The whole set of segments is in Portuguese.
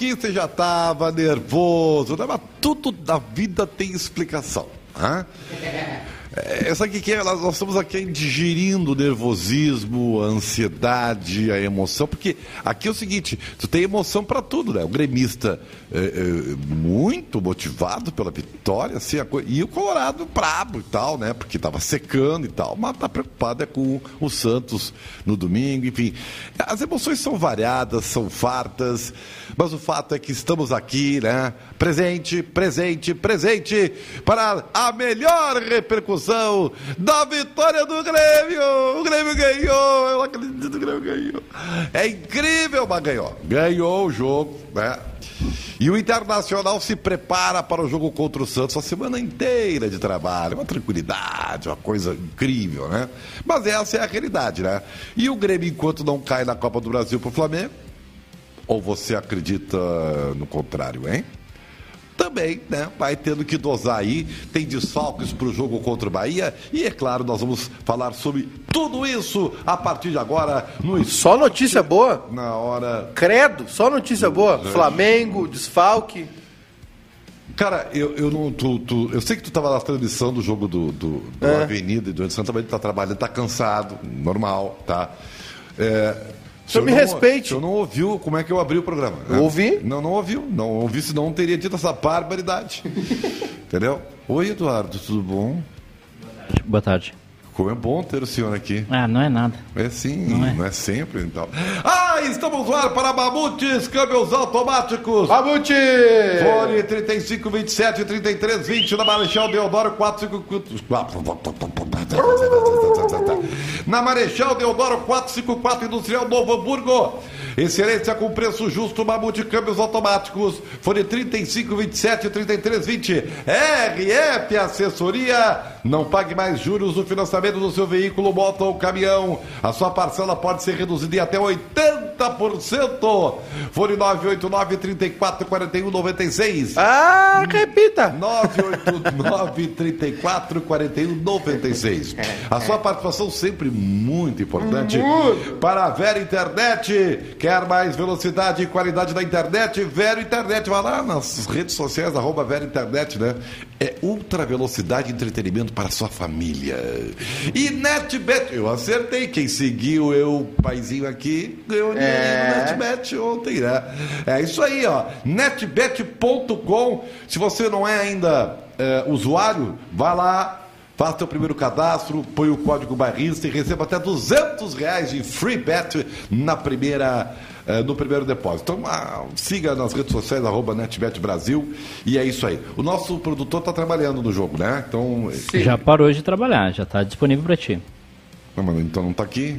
pouquinho você já tava nervoso, né? mas tudo da vida tem explicação. Né? É, sabe o que é? Nós, estamos aqui digerindo o nervosismo, a ansiedade, a emoção, porque aqui é o seguinte, tu tem emoção para tudo, né? O gremista é, é, muito motivado pela vitória, assim, co- e o Colorado brabo e tal, né? Porque estava secando e tal, mas tá preocupado é com o Santos no domingo, enfim. As emoções são variadas, são fartas, mas o fato é que estamos aqui, né? Presente, presente, presente para a melhor repercussão da vitória do Grêmio. O Grêmio ganhou, eu acredito que o Grêmio ganhou. É incrível, mas ganhou. Ganhou o jogo, né? E o Internacional se prepara para o jogo contra o Santos a semana inteira de trabalho, uma tranquilidade, uma coisa incrível, né? Mas essa é a realidade, né? E o Grêmio, enquanto não cai na Copa do Brasil para o Flamengo, ou você acredita no contrário, hein? Também, né? Vai tendo que dosar aí. Tem desfalques para o jogo contra o Bahia. E é claro, nós vamos falar sobre tudo isso a partir de agora no Só notícia boa. Na hora. Credo, só notícia boa. Flamengo, desfalque. Cara, eu, eu não. Tu, tu- eu sei que tu estava na transmissão do jogo do, do, do É. Avenida e do Santa Maria, tá trabalhando, tá cansado, normal, tá? É, senhor me não- respeite. O senhor não ouviu como é que eu abri o programa. né? Ouvi. Não, não ouviu. Não ouvi, senão não teria dito essa barbaridade. Entendeu? Oi, Eduardo, tudo bom? Boa tarde. Como é bom ter o senhor aqui. Ah, não é nada. É sim, Não não é. é, sempre então. Ah, estamos no ar para Mamutes, câmbios automáticos. Mamute! Fone 35, 27, 33, 20 na Marechal Deodoro 454. Na Marechal Deodoro 454 Industrial Novo Hamburgo. Excelência com preço justo, Mamute Câmbios Automáticos. Fone 35, 27, 33, 20. RF Assessoria. Não pague mais juros no financiamento do seu veículo, moto ou caminhão. A sua parcela pode ser reduzida em até 80%. Fone 989 34 41 96. Ah, repita. 989 34 41 96. A sua participação sempre muito importante. Para a Vera Internet. Quer mais velocidade e qualidade da internet? Vera Internet. Vai lá nas redes sociais, arroba Vera Internet, né? É ultra velocidade e entretenimento para a sua família. E NetBet, eu acertei. Quem seguiu eu, paizinho aqui, ganhou dinheiro É. no NetBet ontem, né? É isso aí, ó. netbet.com. Se você não é ainda é, usuário, vá lá. Faça seu primeiro cadastro, põe o código barrista e receba até 200 reais de free bet na primeira, eh, no primeiro depósito. Então, ah, siga nas redes sociais, arroba NetBet Brasil, e é isso aí. O nosso produtor está trabalhando no jogo, né? Então, Já parou de trabalhar, já tá disponível pra ti. não, mas então não está aqui.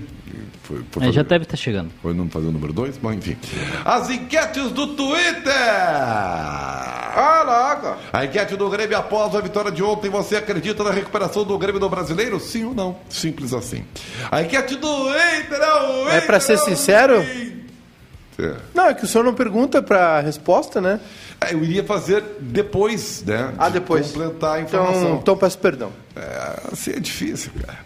Foi, foi É, já fazer- deve estar chegando. Foi não fazer o número 2? Bom, enfim. As enquetes do Twitter! Caraca. A enquete do Grêmio após a vitória de ontem, você acredita na recuperação do Grêmio do brasileiro? Sim ou não? Simples assim. A enquete do Inter é o É pra ser é sincero? Inter. Não, é que o senhor não pergunta pra resposta, né? É, eu iria fazer depois, né? Ah, de depois. Completar a Então, informação. então peço perdão. É, assim é difícil, cara.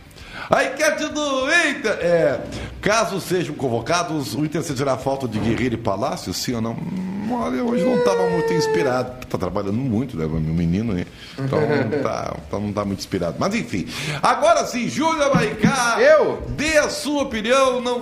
A enquete do Inter é: caso sejam convocados, o Inter sentirá falta de Guerreiro e Palácio, sim ou não? Hum, Olha, hoje não estava muito inspirado. Tá trabalhando muito, né, meu menino, né? Então não tá, então não tá muito inspirado. Mas enfim. Agora sim, Júlia Maicá. Eu? Dê a sua opinião, não,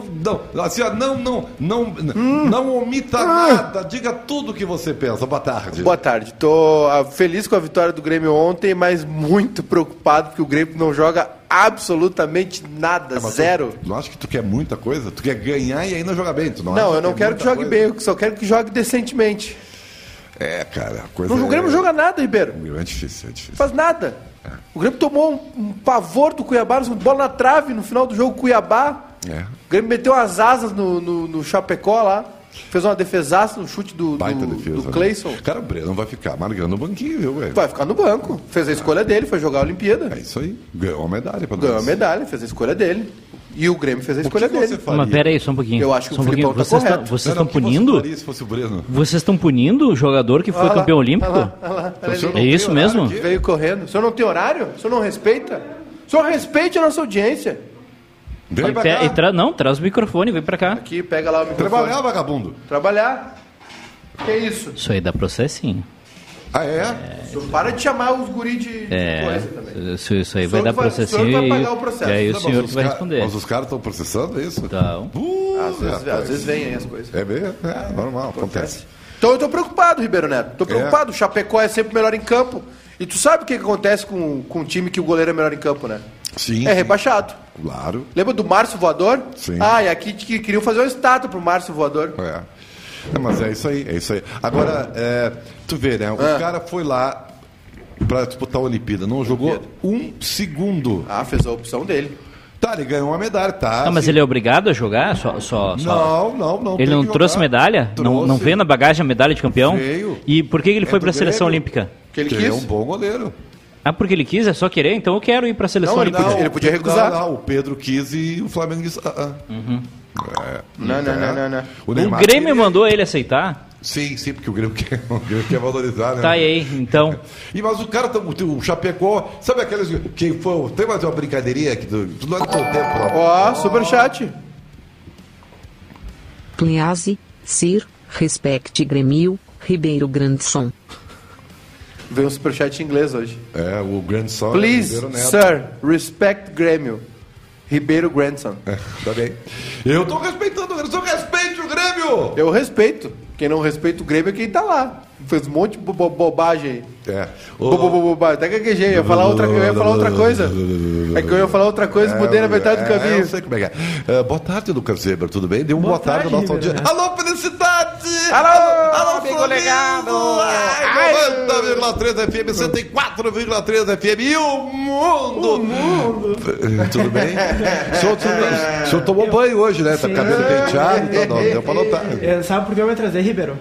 não, assim, não, não, não, Hum. não omita nada, diga tudo o que você pensa. Boa tarde. Boa tarde. Tô ah, feliz com a vitória do Grêmio ontem, mas muito preocupado porque o Grêmio não joga absolutamente nada, É, tu- zero. Tu não acha que tu quer muita coisa? Tu quer ganhar e ainda jogar bem? Tu não, Não, eu não é quero que jogue coisa? bem, eu só quero que jogue decentemente. É, cara, a coisa Não, o Grêmio é... não joga nada, Ribeiro. É difícil, é difícil. Faz nada. O Grêmio tomou um, um pavor do Cuiabá, bola na trave no final do jogo Cuiabá. É. O Grêmio meteu as asas no, no, no Chapecó lá. Fez uma defesaça no chute do, Baita do, defesa. do né? Cleison. Cara, o Breno vai ficar marcando no banquinho, viu, velho? Vai ficar no banco. Fez a escolha dele, foi jogar a Olimpíada. É isso aí. Ganhou a medalha pra Ganhou a medalha, fez a escolha dele. E o Grêmio fez a O que escolha dele. Mas pera aí, só um pouquinho. Eu acho que só o um pouquinho. Filipão tá Vocês estão correto. vocês Não, estão o punindo? faria se fosse o Breno? Vocês estão punindo o jogador que foi Olha lá, campeão olímpico? olha lá, olha lá, O É isso mesmo? aqui? Veio correndo. O senhor não tem horário? O senhor não respeita? O senhor respeite a nossa audiência. Vem pra cá. e tra- Não, traz o microfone, vem pra cá. Aqui, pega lá o microfone. Trabalhar, vagabundo. Trabalhar. Que isso? Isso aí dá processinho. Ah, é? O senhor para de chamar os guri de É, coisa também. isso, isso aí vai dar vai- o senhor processinho vai pagar o processo. e aí o Não, senhor mas que os vai responder. Mas os caras estão processando isso? Então, Uh, Às vezes, às vezes vem aí as coisas. É mesmo? É, normal, acontece. Então eu tô preocupado, Ribeiro Neto. Tô preocupado. O Chapecó é sempre melhor em campo. E tu sabe o que, que acontece com, com um time que o goleiro é melhor em campo, né? Sim. É sim. rebaixado. Claro. Lembra do Márcio Voador? Sim. Ah, e aqui que queriam fazer uma estátua pro Márcio Voador. É. É, mas é isso aí, é isso aí. Agora, é, tu vê, né? O Ah. cara foi lá pra disputar a Olimpíada, não jogou um segundo. Ah, fez a opção dele. Tá, ele ganhou uma medalha, tá? não, mas ele é obrigado a jogar? Só, só, só- Não, não, não. Ele não que trouxe jogar. medalha? Não, não Trouxe. veio na bagagem a medalha de campeão? Veio. E por que que ele É foi para a seleção olímpica? Que ele Porque quis. ele é um bom goleiro. Ah, porque ele quis? É só querer? Então eu quero ir para a seleção Não, ele olímpica. podia- ele podia recusar. Não, não, o Pedro quis e o Flamengo disse. Ah, ah. É, Não, não, não, não, não. O, O Neymar Grêmio queria- mandou ele aceitar? Sim, sim, porque o Grêmio quer, o Grêmio quer valorizar, né? Tá aí, então. E, mas o cara, tá- o, o Chapecó, sabe aqueles que foi. Tem mais uma brincadeirinha tu não é do teu tempo, não. Ó, superchat. Please, Sir, respect Grêmio, Ribeiro Grandson. Veio um superchat em inglês hoje. É, o grande sol. Please, Ribeiro Neto. sir, respect Grêmio. Ribeiro Grandson. É, tá bem. Eu tô respeitando o Grêmio, eu respeite o Grêmio! Eu respeito. Quem não respeita o Grêmio é quem tá lá. Fez um monte de bo- bo- bobagem aí. É. Bo- bo- bo- bobagem. Até gaguejei. Eu ia falar outra, eu ia falar outra coisa. É que eu ia falar outra coisa e mudei na metade do É, caminho. eu sei como é que é. É, boa tarde, Lucas Weber, tudo bem? Dê uma boa, Boa tarde, tarde, ao nosso audiência. Alô, felicidade! Alô, amigo Flamengo! legado! Ai, 90,3 FM, 104,3 FM e o mundo! O mundo! Tudo bem? O senhor, o senhor- o senhor tomou banho hoje, né? Tá cabelo penteado, então não, deu pra notar. É, sabe por que eu me atrasei, Ribeiro?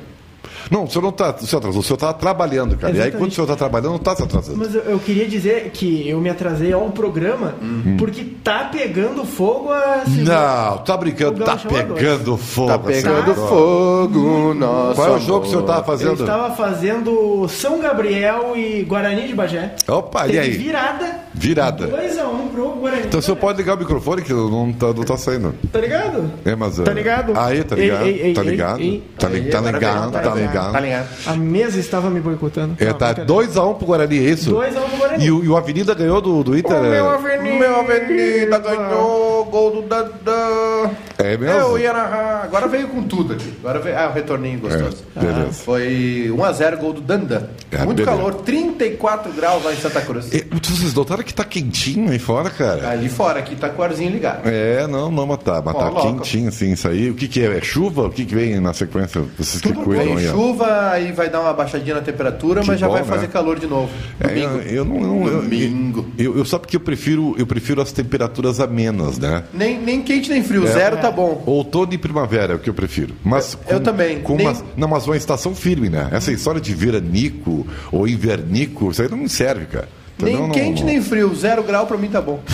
Não, o senhor não tá, o senhor atrasou, o senhor tá trabalhando, cara. E aí, Exatamente. quando o senhor tá trabalhando, não tá se atrasando. Mas eu, eu queria dizer que eu me atrasei ao programa Uhum. porque tá pegando fogo a Não, tá brincando, tá pegando fogo. Tá pegando fogo, nossa. Qual é o jogo que o senhor tava Eu fazendo? estava fazendo São Gabriel e Guarani de Bagé. Opa, e Teve aí? virada. Virada. 2x1 pro Guarani. Então o senhor pode ligar o microfone que não tá, não tá saindo. Tá ligado? É, mas. Tá é- ligado? Aí, tá ligado? ei, ei, tá ligado? ei. Tá, li- tá Agora ligado, tá vem. ligado. Tá ligado. A mesa estava me boicotando. É, tá brincadeira. 2x1 pro Guarani, é isso? 2 a 1 pro Guarani. E o, e o Avenida ganhou do, do Inter? Meu é- Avenida, meu Avenida ganhou gol do Dadã. É mesmo? Eu ia narrar. Agora veio com tudo aqui. Agora veio. Ah, o retorninho gostoso. É, beleza. Ah, Foi 1x0 gol do Danda. É, Muito beleza. calor, 34 graus lá em Santa Cruz. É, vocês notaram que tá quentinho aí fora, cara? Ali fora, aqui tá com o arzinho ligado. É, não, não, mas tá, mas tá louco. quentinho, assim, isso aí. O que que é? É chuva? O que que vem na sequência? Vocês que cuidam Vem aí, ó. chuva, aí vai dar uma baixadinha na temperatura, Que mas já bom, vai né? fazer calor de novo. É, Domingo. eu, eu não, eu, Domingo. Eu, eu, sabe que eu prefiro, eu prefiro as temperaturas amenas, né? Nem, nem quente nem frio, zero tá bom. Outono e primavera é o que eu prefiro. Mas Eu também. Com Nem- uma, não, mas uma estação firme, né? Essa história de veranico ou invernico, isso aí não me serve, cara. Nem Entendeu? Não- quente não- nem frio, zero grau pra mim tá bom.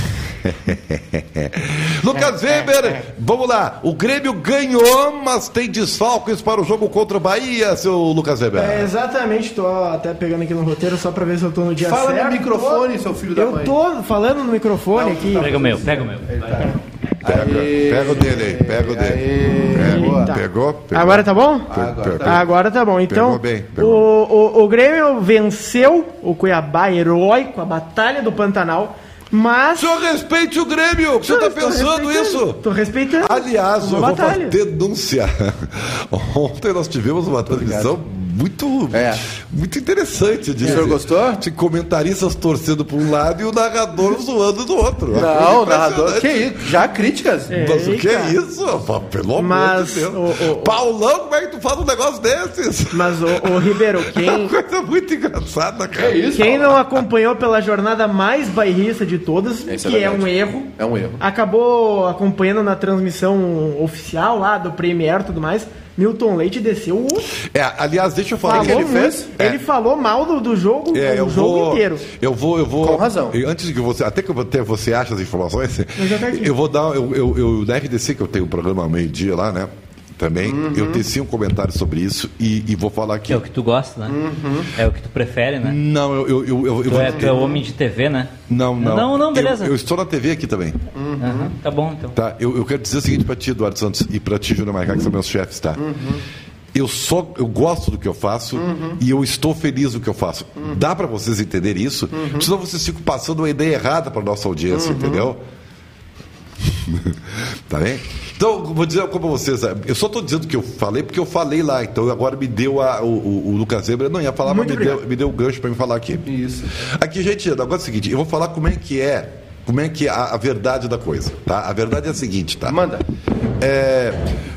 Lucas Weber, vamos lá. O Grêmio ganhou, mas tem desfalques para o jogo contra o Bahia, seu Lucas Weber. É, exatamente, tô até pegando aqui no roteiro só pra ver se eu tô no dia Fala certo. no microfone, seu filho da Eu mãe. tô falando no microfone aqui. Pega o meu, pega o meu. Pega, Aê, pega o dele aí, pega o dele. aê, boa. Pegou, pegou? Agora tá bom? Agora tá. Agora tá bom. Então, Pegou bem, o, pegou. o, o Grêmio venceu o Cuiabá heróico, a Batalha do Pantanal, mas... O senhor respeite o Grêmio, o senhor tá pensando isso? Tô respeitando. Aliás, Uma eu vou batalha. fazer denúncia. Ontem nós tivemos uma transmissão muito, É. muito interessante. De O senhor gostou? De comentaristas torcendo para um lado e o narrador zoando do outro. Não, o narrador. Que isso? Já críticas? É. Mas o que é isso? Pelo Mas amor de Deus. o- o- Paulão, como é que tu faz um negócio desses? Mas, o, o Ribeiro, É quem, uma coisa muito engraçada, cara. Que isso? quem não acompanhou pela jornada mais bairrista de todas, Isso é que é, verdade. um erro, É um erro. acabou acompanhando na transmissão oficial lá do Premier e tudo mais, Milton Leite desceu o É, aliás, deixa eu falar falou que ele muito. fez. Ele É. falou mal do, do jogo, É, o eu jogo vou, inteiro. Eu vou, eu vou. Com razão. eu- Antes que você, até que até você ache as informações, já aqui. eu vou dar, eu, eu, eu na RDC que eu tenho um programa ao meio dia lá, né? Também, Uhum. eu teci um comentário sobre isso e, e vou falar aqui. Que é o que tu gosta, né? É o que tu prefere, né? Não, eu, eu, eu, eu, Tu vou- é, tu é homem de TV, né? Não, não. Não, não, beleza. Eu, eu estou na TV aqui também. Aham, tá bom, então. Tá, eu, eu quero dizer o seguinte pra ti, Eduardo Santos, e pra ti, Júnior Maicá, que são meus chefes, tá? eu só eu gosto do que eu faço e eu estou feliz do que eu faço. Dá para vocês entenderem isso? Senão vocês ficam passando uma ideia errada para nossa audiência, entendeu? tá bem? Então, vou dizer uma coisa pra vocês. Eu só estou dizendo que eu falei porque eu falei lá. Então, agora me deu a, o, o, Lucas Zebra. Não ia falar, Muito mas me deu, me deu o gancho para me falar aqui. Isso. Aqui, gente, agora é o seguinte: eu vou falar como é que é. Como é que é a, a verdade da coisa, tá? A verdade é a seguinte, tá? Manda. É,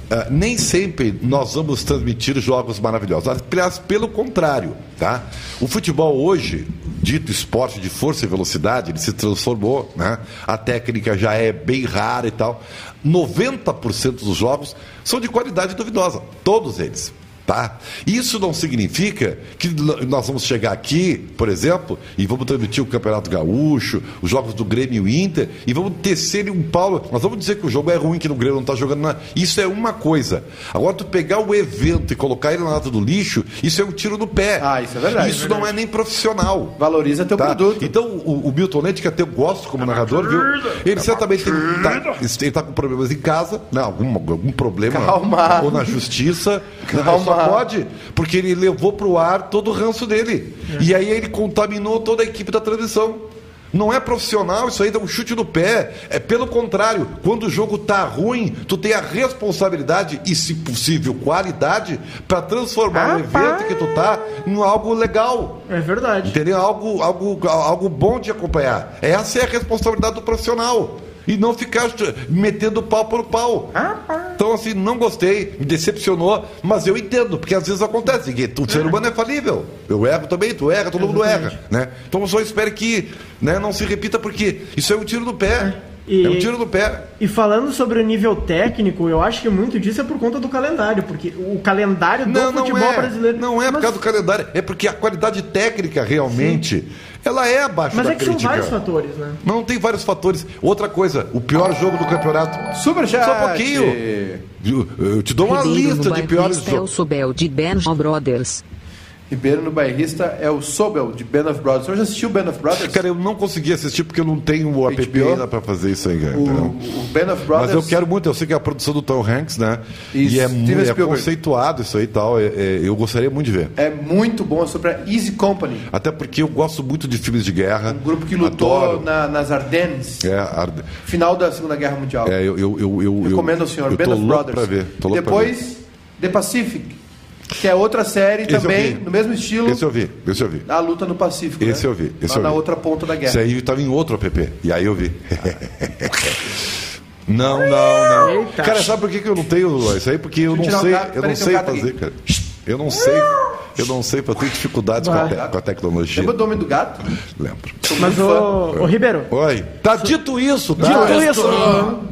é, nem sempre nós vamos transmitir jogos maravilhosos. Aliás, pelo contrário, tá? O futebol hoje, dito esporte de força e velocidade, ele se transformou, né? A técnica já é bem rara e tal. 90% dos jogos são de qualidade duvidosa, todos eles. Tá? Isso não significa que nós vamos chegar aqui, por exemplo, e vamos transmitir o Campeonato Gaúcho, os jogos do Grêmio e Inter, e vamos tecer um pau. Nós vamos dizer que o jogo é ruim, que no Grêmio não está jogando nada. Isso é uma coisa. Agora, tu pegar o evento e colocar ele na lata do lixo, isso é um tiro no pé. Ah, isso é verdade. Isso não é nem profissional. Valoriza teu Tá? produto. Então, o, o Milton Leite, que até eu gosto como narrador, viu? Ele certamente tem, tá, ele tá com problemas em casa, né? algum, algum problema. Calma. Ou na justiça. né? Calma. Pode, porque ele levou pro ar todo o ranço dele. E aí ele contaminou toda a equipe da transmissão. Não é profissional, isso aí dá um chute no pé. É pelo contrário, quando o jogo tá ruim, tu tem a responsabilidade e, se possível, qualidade para transformar o evento que tu tá em algo legal. É verdade. Entendeu? Algo, algo, algo bom de acompanhar. Essa é a responsabilidade do profissional. E não ficar metendo pau por pau. Então, assim, não gostei, me decepcionou, mas eu entendo, porque às vezes acontece, que o ser humano é falível. Eu erro também, tu erra, todo mundo erra. Né? Então eu só espero que né, não se repita, porque isso é um tiro no pé. E- É um tiro no pé. E falando sobre o nível técnico, eu acho que muito disso é por conta do calendário, porque o calendário do Não, não futebol é. brasileiro. Não é por mas, causa do calendário, é porque a qualidade técnica realmente, ela é abaixo Mas da é que são crítica. vários fatores, né? Não tem vários fatores. Outra coisa, o pior jogo do campeonato. Superchat. Só um pouquinho. Eu, eu te dou uma Ribeiro lista de piores jogos. Sobel de Benjo Brothers. Ribeiro no bairrista é o Sobel, de Band of Brothers. Senhor já assistiu Band of Brothers? Cara, eu não consegui assistir porque eu não tenho o app ainda pra fazer isso aí, cara. o, o Band of Brothers. Mas eu quero muito, eu sei que é a produção do Tom Hanks, né? Isso, E é, Steven muito, é conceituado isso aí e tal. é- é- eu gostaria muito de ver. É muito bom, é sobre a Easy Company. Até porque eu gosto muito de filmes de guerra. Um grupo que lutou na- nas Ardennes, É, Arde- final da Segunda Guerra Mundial. é, eu, eu, eu, eu, Recomendo ao senhor, eu Band of Brothers. e ver. depois, The Pacific, que é outra série Esse também, no mesmo estilo, Esse eu vi, esse eu vi. a luta no Pacífico. Esse né? eu vi, esse Lá eu na vi. outra ponta da guerra. Isso aí estava em outro app. E aí eu vi. Não, não, não. Eita. Cara, sabe por que, que eu não tenho isso aí? Porque eu não sei, eu não sei fazer, aqui. cara. Eu não sei, eu não sei, eu tenho dificuldades com a, te- com a tecnologia. Lembra do Homem do Gato? Lembro. Mas, ô, ô Ribeiro, Oi. Tá dito isso, tá? Dito isso.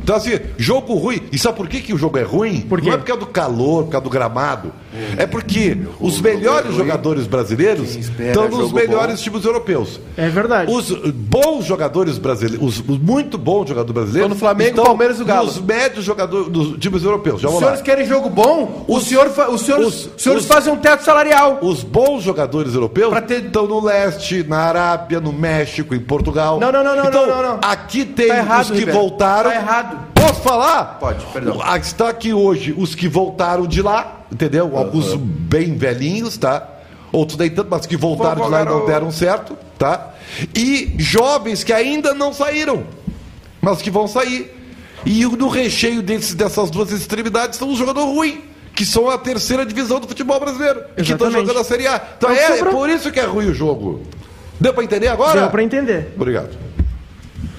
Então, assim, jogo ruim. E sabe por que, que o jogo é ruim? Por quê? Não é por causa do calor, por causa do gramado. É porque os melhores jogadores brasileiros estão nos melhores times europeus. é verdade. Os bons jogadores brasileiros, os, muito bons jogadores brasileiros, Estão no Flamengo, estão Palmeiras e o Galo. Os médios jogadores dos times europeus. Já Os vamos lá. senhores querem jogo bom? Os- o senhor os senhores, os- os senhores os- fazem um teto salarial. Os bons jogadores europeus Pra ter- estão no leste, na Arábia, no México, em Portugal. Não, não, não, não, então, não, não, não. Aqui tem Tá errado, os que Ribeiro. voltaram. Tá errado. Posso falar? Pode, perdão. Ah, Está aqui hoje os que voltaram de lá, entendeu? Alguns bem velhinhos, tá? Outros nem tanto, mas que voltaram de lá e não deram certo, tá? E jovens que ainda não saíram, mas que vão sair. E no recheio desses, dessas duas extremidades estão os jogadores ruins, que são a terceira divisão do futebol brasileiro, e que estão Exatamente. jogando a Série A. Então É que é, sobrou. por isso que é ruim o jogo. Deu pra entender agora? Deu pra entender. Obrigado.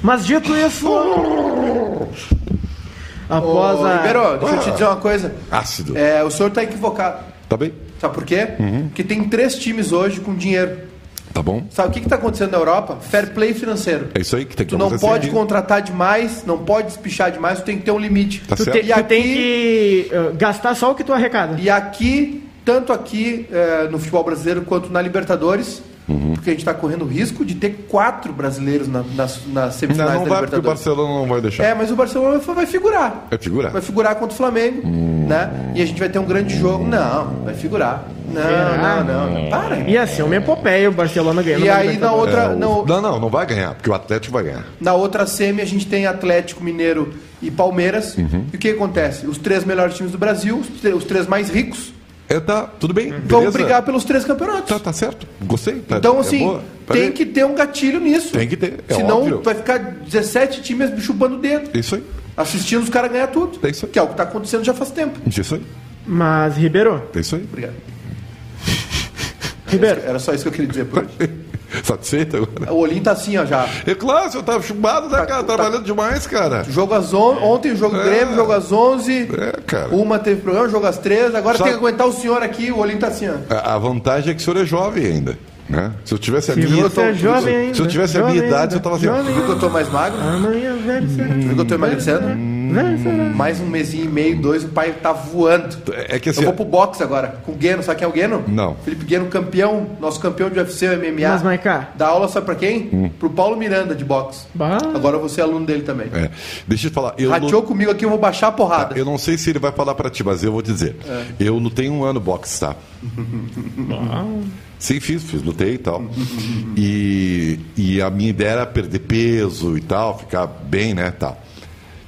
Mas dito isso. Após Ô, a. Ribeiro, deixa eu te dizer uma coisa. Ácido. É, o senhor está equivocado. Tá bem? Sabe por quê? Uhum. Porque tem três times hoje com dinheiro. Tá bom? Sabe o que está acontecendo na Europa? Fair play financeiro. É isso aí que tem que Tu não pode aqui. contratar demais, não pode despichar demais, tu tem que ter um limite. Tá Tu, certo. te- tu tem que eh, gastar só o que tu arrecada. E aqui, tanto aqui eh, no futebol brasileiro quanto na Libertadores, Uhum. porque a gente está correndo o risco de ter quatro brasileiros na, nas, nas semifinais Não, não da vai porque o Libertadores. Barcelona não vai deixar. É, mas o Barcelona vai- vai figurar. É figurar? Vai figurar contra o Flamengo, né? E a gente vai ter um grande jogo. Não, vai figurar. Não, Será? não, não, não. Para. Ia ser uma epopeia o Barcelona ganhando. E aí na outra, É, o- no- Não, não, não vai ganhar, porque o Atlético vai ganhar. na outra semi a gente tem Atlético Mineiro e Palmeiras. Uhum. E o que acontece? Os três melhores times do Brasil, os, três mais ricos, É, tá, tudo bem. Vamos beleza. brigar pelos três campeonatos. Tá, tá certo. Gostei. Tá, Então, é assim. Tá tem que ter um gatilho nisso. Tem que ter, é Senão óbvio. vai ficar 17 times chupando o dedo, Isso aí. assistindo os caras ganhar tudo. É isso aí. Que é o que tá acontecendo já faz tempo. Isso aí. Mas, Ribeiro, É isso aí. Obrigado. Ribeiro, Era só isso que eu queria dizer por hoje. Satisfeito agora? O olhinho tá assim, ó, já. É claro, o senhor tava chumbado, né, Tá- cara? tá- Trabalhando demais, cara. Jogo às on... Ontem o jogo É. Grêmio, jogo às 11. É, cara. Uma teve programa, jogo às 13. Agora Sabe- tem que aguentar o senhor aqui, o olhinho tá assim, ó. A, a vantagem é que o senhor é jovem ainda. Né? Se eu tivesse a Se minha. você é jovem ainda, se eu tivesse a minha idade, ainda, eu tava assim. jovem Viu que eu tô mais magro? amanhã velho será. Viu que eu tô emagrecendo? Velho será. Mais um mesinho e meio, dois, o pai tá voando. É que assim. Eu vou pro boxe agora, com o Gueno. Sabe quem é o Gueno? Não. Felipe Gueno, campeão, nosso campeão de UFC, MMA. Mas, Maiká, Dá aula, sabe pra quem? Pro Paulo Miranda, de boxe. bah, Agora eu vou ser aluno dele também. é. Deixa eu te falar. Eu, Rateou comigo aqui, eu vou baixar a porrada. eu não sei se ele vai falar pra ti, mas eu vou te dizer. É. Eu lutei um ano boxe, tá? Sim, fiz, fiz, lutei e tal. E, e a minha ideia era perder peso e tal, ficar bem, né, tal.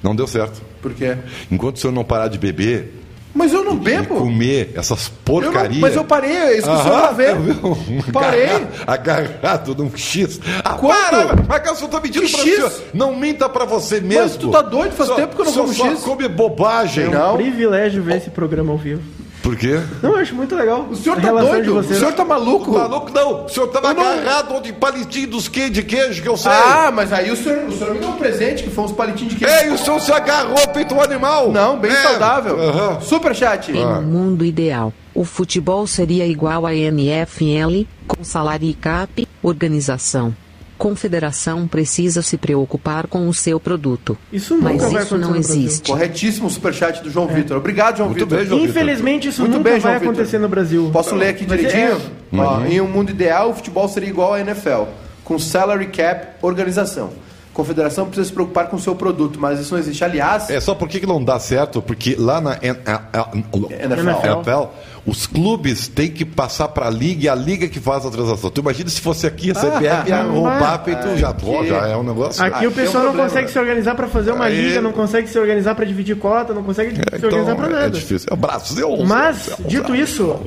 Não deu certo. Por quê? Enquanto o senhor não parar de beber Mas eu não e bebo. comer essas Eu não- porcarias... mas eu parei, é isso que o senhor tá vendo. eu um Parei. agarra- Agarrado num X. Ah, para! Mas que o senhor tá mentindo Que pra X? senhor. Não minta pra você mesmo. tu tá doido? Faz Só- tempo que eu não só- como só X. come bobagem. Não. privilégio ver esse programa ao vivo. Por quê? Não, eu acho muito legal. O senhor tá doido? O senhor tá maluco? Maluco, não. O senhor tava não- agarrado de palitinho dos que de queijo que eu sei. Ah, mas aí o senhor, o senhor me deu um presente, que foi uns palitinhos de queijo. Ei, o senhor se agarrou feito um animal. Não, bem É. saudável. Aham. Superchat. Em um mundo ideal, o futebol seria igual a NFL, com salário e cap, organização. Confederação precisa se preocupar com o seu produto. Isso nunca Mas vai isso não existe. Corretíssimo o superchat do João Vitor. Obrigado, João Muito Vitor. bem, João Vitor. Infelizmente, isso Muito nunca bem, vai Vitor. acontecer no Brasil. Posso ler aqui Mas direitinho? é- Ó, em um mundo ideal, o futebol seria igual à NFL, com salary cap, organização. Confederação precisa se preocupar com o seu produto, mas isso não existe. Aliás, É só por que que não dá certo? Porque lá na NFL. NFL, os clubes têm que passar para a liga e a liga que faz a transação. Tu imagina se fosse aqui a CPF ia roubar feito já, pô, já é um negócio. Aqui Ah, o tem um pessoal não problema. consegue se organizar pra fazer uma Aí- liga, não consegue se organizar pra dividir cota, não consegue É, se organizar pra então, é nada. difícil. É o Brasil. Mas, Brasil, dito isso,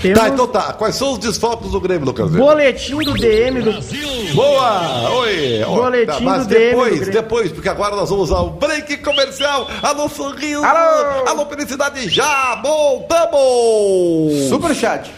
temos Tá, então tá. Quais são os desfalques do Grêmio, Lucas? Boletim do DM do Boa! Oi! Boletim mas do DM do depois, Grêmio. depois, porque agora nós vamos ao break comercial. Alô, sorriso! Alô! Alô, felicidade! Já voltamos! superchat.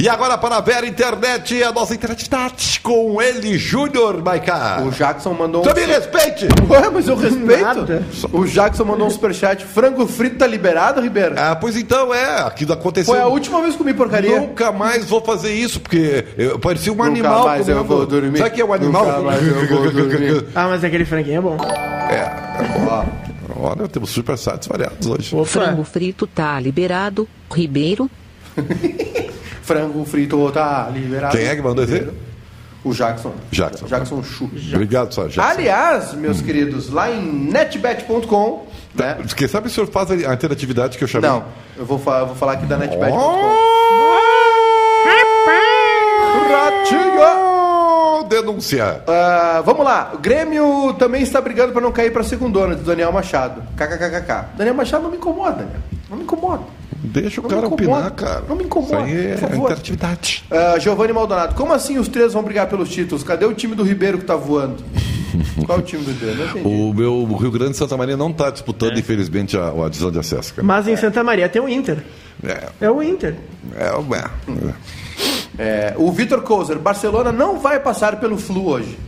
E agora para a Vera Internet, a nossa internet tá com ele, Júnior Maiká. O Jackson mandou um. Você me respeite! Ué, mas eu respeito. Nada. O Jackson mandou um superchat. Frango frito tá liberado, Ribeiro? Ah, pois então, é, aquilo aconteceu. Foi a última vez que comi porcaria. Nunca mais vou fazer isso, porque eu parecia um Nunca animal. mais eu vou dormir. Sabe o que é um animal? Nunca mais eu vou dormir. Ah, mas aquele franguinho é bom. Ó, Olha, temos super sites variados hoje. Opa. Frango frito tá liberado. Ribeiro, frango frito tá liberado. Quem é que mandou esse? O Jackson. Jackson. Jackson Chu. Obrigado, só Jackson. Aliás, meus queridos, lá em netbet.com, né? Quem sabe o senhor faz a interatividade que eu chamei? Não, eu vou, fa- vou falar aqui da netbet.com. Ratinho! Denúncia. Ah, vamos lá, o Grêmio também está brigando para não cair para a segundona de Daniel Machado. KKKK. Daniel Machado não me incomoda, Daniel. Não me incomoda. Deixa o Não cara opinar, cara. Não me incomoda, Isso aí é por favor. interatividade. Ah, Giovanni Maldonado, como assim os três vão brigar pelos títulos? Cadê o time do Ribeiro que tá voando? Qual é o time do Ribeiro? O meu o Rio Grande de Santa Maria não está disputando, infelizmente, a, a divisão de acesso, cara. Mas em Santa Maria tem o Inter. É, É o Inter. é, é, É, o Vitor Kouser, Barcelona não vai passar pelo Flu hoje.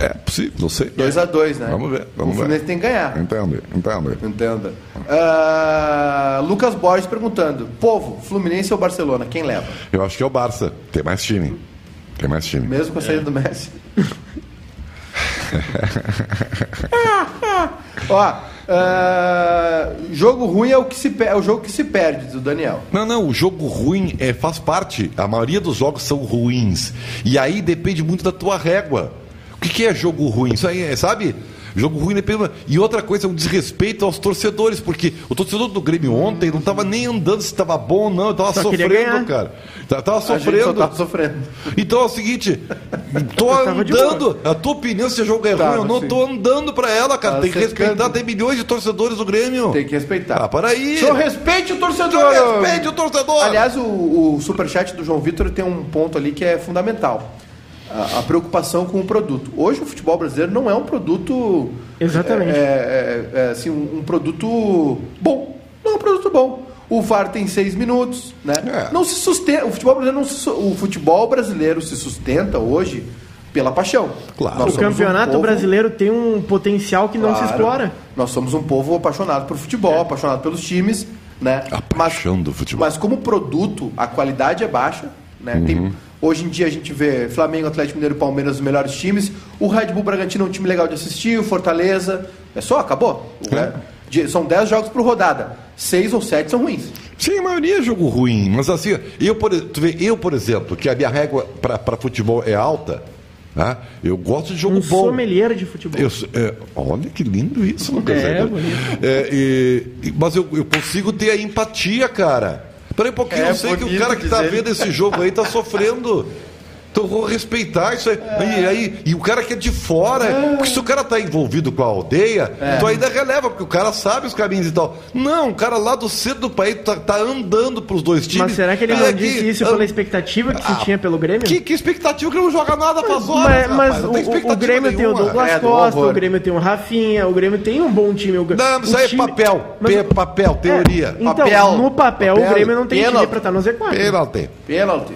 É possível, não sei. 2x2, né? Vamos ver, vamos o Fluminense ver. tem que ganhar. Entende, entende. Entenda. Ah, Lucas Borges perguntando: Povo, Fluminense ou Barcelona? Quem leva? Eu acho que é o Barça. Tem mais time. Tem mais time. Mesmo com a saída do Messi. Ó, ah, jogo ruim é o, que se, é o jogo que se perde, do Daniel. Não, não, o jogo ruim é, faz parte. A maioria dos jogos são ruins. E aí depende muito da tua régua. O que, é jogo ruim? Isso aí, é, sabe? Jogo ruim né, pela- E outra coisa, um desrespeito aos torcedores, porque o torcedor do Grêmio ontem não tava nem andando se estava bom ou não, tava Só queria sofrendo, cara. Tá- Tava A gente só sofrendo. tá sofrendo. Então é o seguinte, tô tava andando. A tua opinião se o jogo é Tava, ruim, eu não sim. tô andando pra ela, cara. Tava tem que respeitar, tem milhões de torcedores do Grêmio. Tem que respeitar. Ah, para aí. Senhor, respeite o torcedor. Senhor, respeite o torcedor. Aliás, o, o superchat do João Vitor tem um ponto ali que é fundamental. A, a preocupação com o produto. Hoje o futebol brasileiro não é um produto. Exatamente. É, é, é, assim, um, um produto bom. Não é um produto bom. O VAR tem seis minutos, né? É. Não se sustenta. O futebol brasileiro não se o futebol brasileiro se sustenta hoje pela paixão. Claro. Nós O somos um campeonato povo- brasileiro tem um potencial que não se Claro. explora. Nós somos um povo apaixonado por futebol, apaixonado pelos times, né? A paixão do futebol. Mas como produto, a qualidade é baixa, né? Uhum. Tem- hoje em dia a gente vê Flamengo, Atlético Mineiro e Palmeiras os melhores times. O Red Bull Bragantino é um time legal de assistir, o Fortaleza. É só, acabou. É. né? São 10 jogos por rodada. Seis ou sete são ruins. Sim, a maioria é jogo ruim, mas assim, eu por, tu vê, eu, por exemplo, que a minha régua para futebol é alta, tá? eu gosto de jogo Um bom. sommelier de futebol. Eu, é, olha que lindo isso, Lucas. É, É, é, mas eu, eu consigo ter a empatia, cara. Peraí um pouquinho, É eu sei que o cara que tá dizer. vendo esse jogo aí tá sofrendo. Então eu vou respeitar isso aí. E, aí. e o cara que é de fora, porque se o cara tá envolvido com a aldeia, tu ainda releva, porque o cara sabe os caminhos e tal. Não, o cara lá do centro do país tá, tá andando pros dois times. Mas será que ele não aqui, disse isso pela expectativa que se ah, tinha pelo Grêmio? Que, que expectativa que não joga nada faz horas, mas rapaz, mas não o, tem o- Grêmio tem o nenhuma. Douglas É, Costa, o Grêmio tem o Rafinha, o Grêmio tem um bom time. O, Não, isso aí é time- papel. Mas- Pe- papel, teoria. É, então, Papel. no papel, Papel. o Grêmio não tem time Pênalti. pra estar no Z4. Pênalti. Pênalti.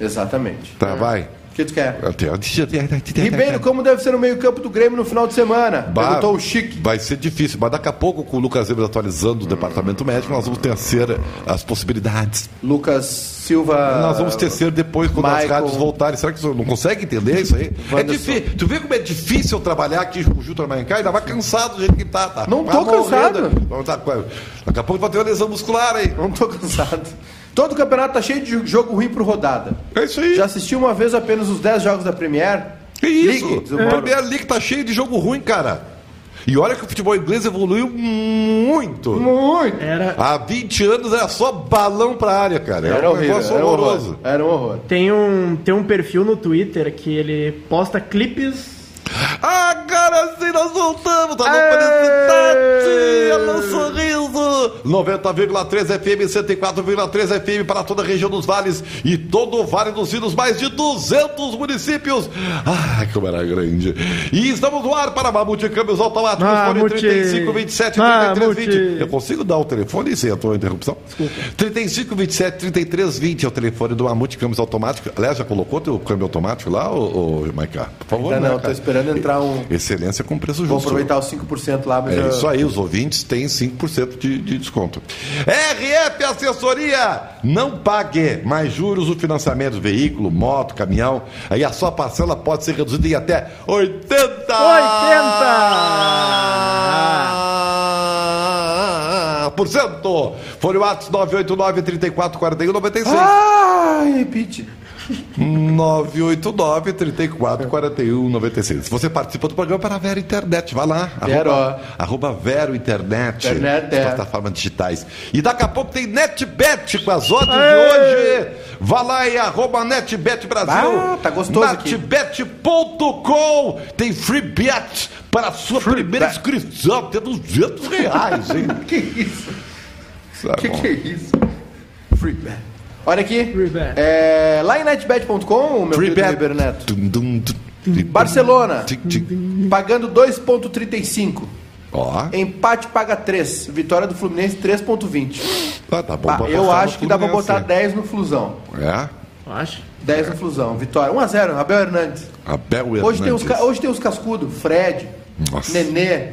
Exatamente. Tá, vai. O que tu quer? Ribeiro, Ribeiro, como deve ser o meio-campo do Grêmio no final de semana? Bah, Perguntou o Chique. Vai ser difícil, mas daqui a pouco, com o Lucas Zebra atualizando o departamento médico, nós vamos tecer as possibilidades. Lucas Silva. nós vamos tecer depois, quando as Michael. rádios voltarem. Será que você não consegue entender isso aí? É difícil. Tu vê como é difícil trabalhar aqui com o Jutra Mancai? Ainda vai cansado do jeito que tá. tá. Não Vai tô cansado. morrendo. Vamos tá- Daqui a pouco vai ter uma lesão muscular aí. Não tô cansado. Todo o campeonato tá cheio de jogo ruim por rodada. É isso aí. Já assistiu uma vez apenas os 10 jogos da Premier? Que isso? Ligue, A Premier League tá cheio de jogo ruim, cara. E olha que o futebol inglês evoluiu muito. Muito. Era, Há 20 anos era só balão pra área, cara. Era, Era um horrível. negócio Era um horroroso. horror. Era um horror. tem, um, tem um perfil no Twitter que ele posta clipes. Ah, cara, sim, nós voltamos. Tá Ei! no felicidade. Alô, sorriso. 90,3 FM, 104,3 FM para toda a região dos vales e todo o Vale dos Sinos, mais de 200 municípios. Ah, como era grande. E estamos no ar para Mamute Câmbios Automáticos, fone Mamute. 35, 27, Mamute. 33, 20. Eu consigo dar o telefone sem a tua interrupção? Desculpa. 35, 27, 33, 20 é o telefone do Mamute Câmbios Automáticos. Aliás, já colocou teu câmbio automático lá, ô, ô Maiká? Por favor, Ainda não, tô cara? esperando entrar um. Excelência com preço Vou justo. aproveitar os 5% lá, mas É já- isso aí, os ouvintes têm 5% de, de desconto. RF Assessoria, não pague mais juros o financiamento do veículo, moto, caminhão. Aí a sua parcela pode ser reduzida em até 80%. 80%! Fone Whats 989 34 41 96. Ai, repite. 989 34 41 96. Você participa do programa para a Vero Internet. Vai lá. Vero. Arroba, arroba Vero Internet. Internet, é. Plataformas digitais. E daqui a pouco tem NetBet com as odds de hoje. Vá lá e arroba NetBet Brasil. Ah, tá gostoso. NetBet.com. Tem free bet para a sua primeira bet. inscrição. Tem 200 reais, hein? Que isso? Tá Que que é isso? Free bet. Olha aqui. É, lá em netbet.com, meu Free querido. Ribeiro Neto. Tum, tum, tum. Barcelona, pagando 2,35. Ó. Empate paga 3. Vitória do Fluminense 3,20. Ah, tá bom. Bah, pra eu acho que dá pra botar Fluminense. 10 no Flusão. É? Acho. 10 no Flusão. Vitória. 1x0, Abel Hernandes. Abel Hoje tem, os, Hernandes. hoje tem os cascudos. Fred, Nossa. Nenê.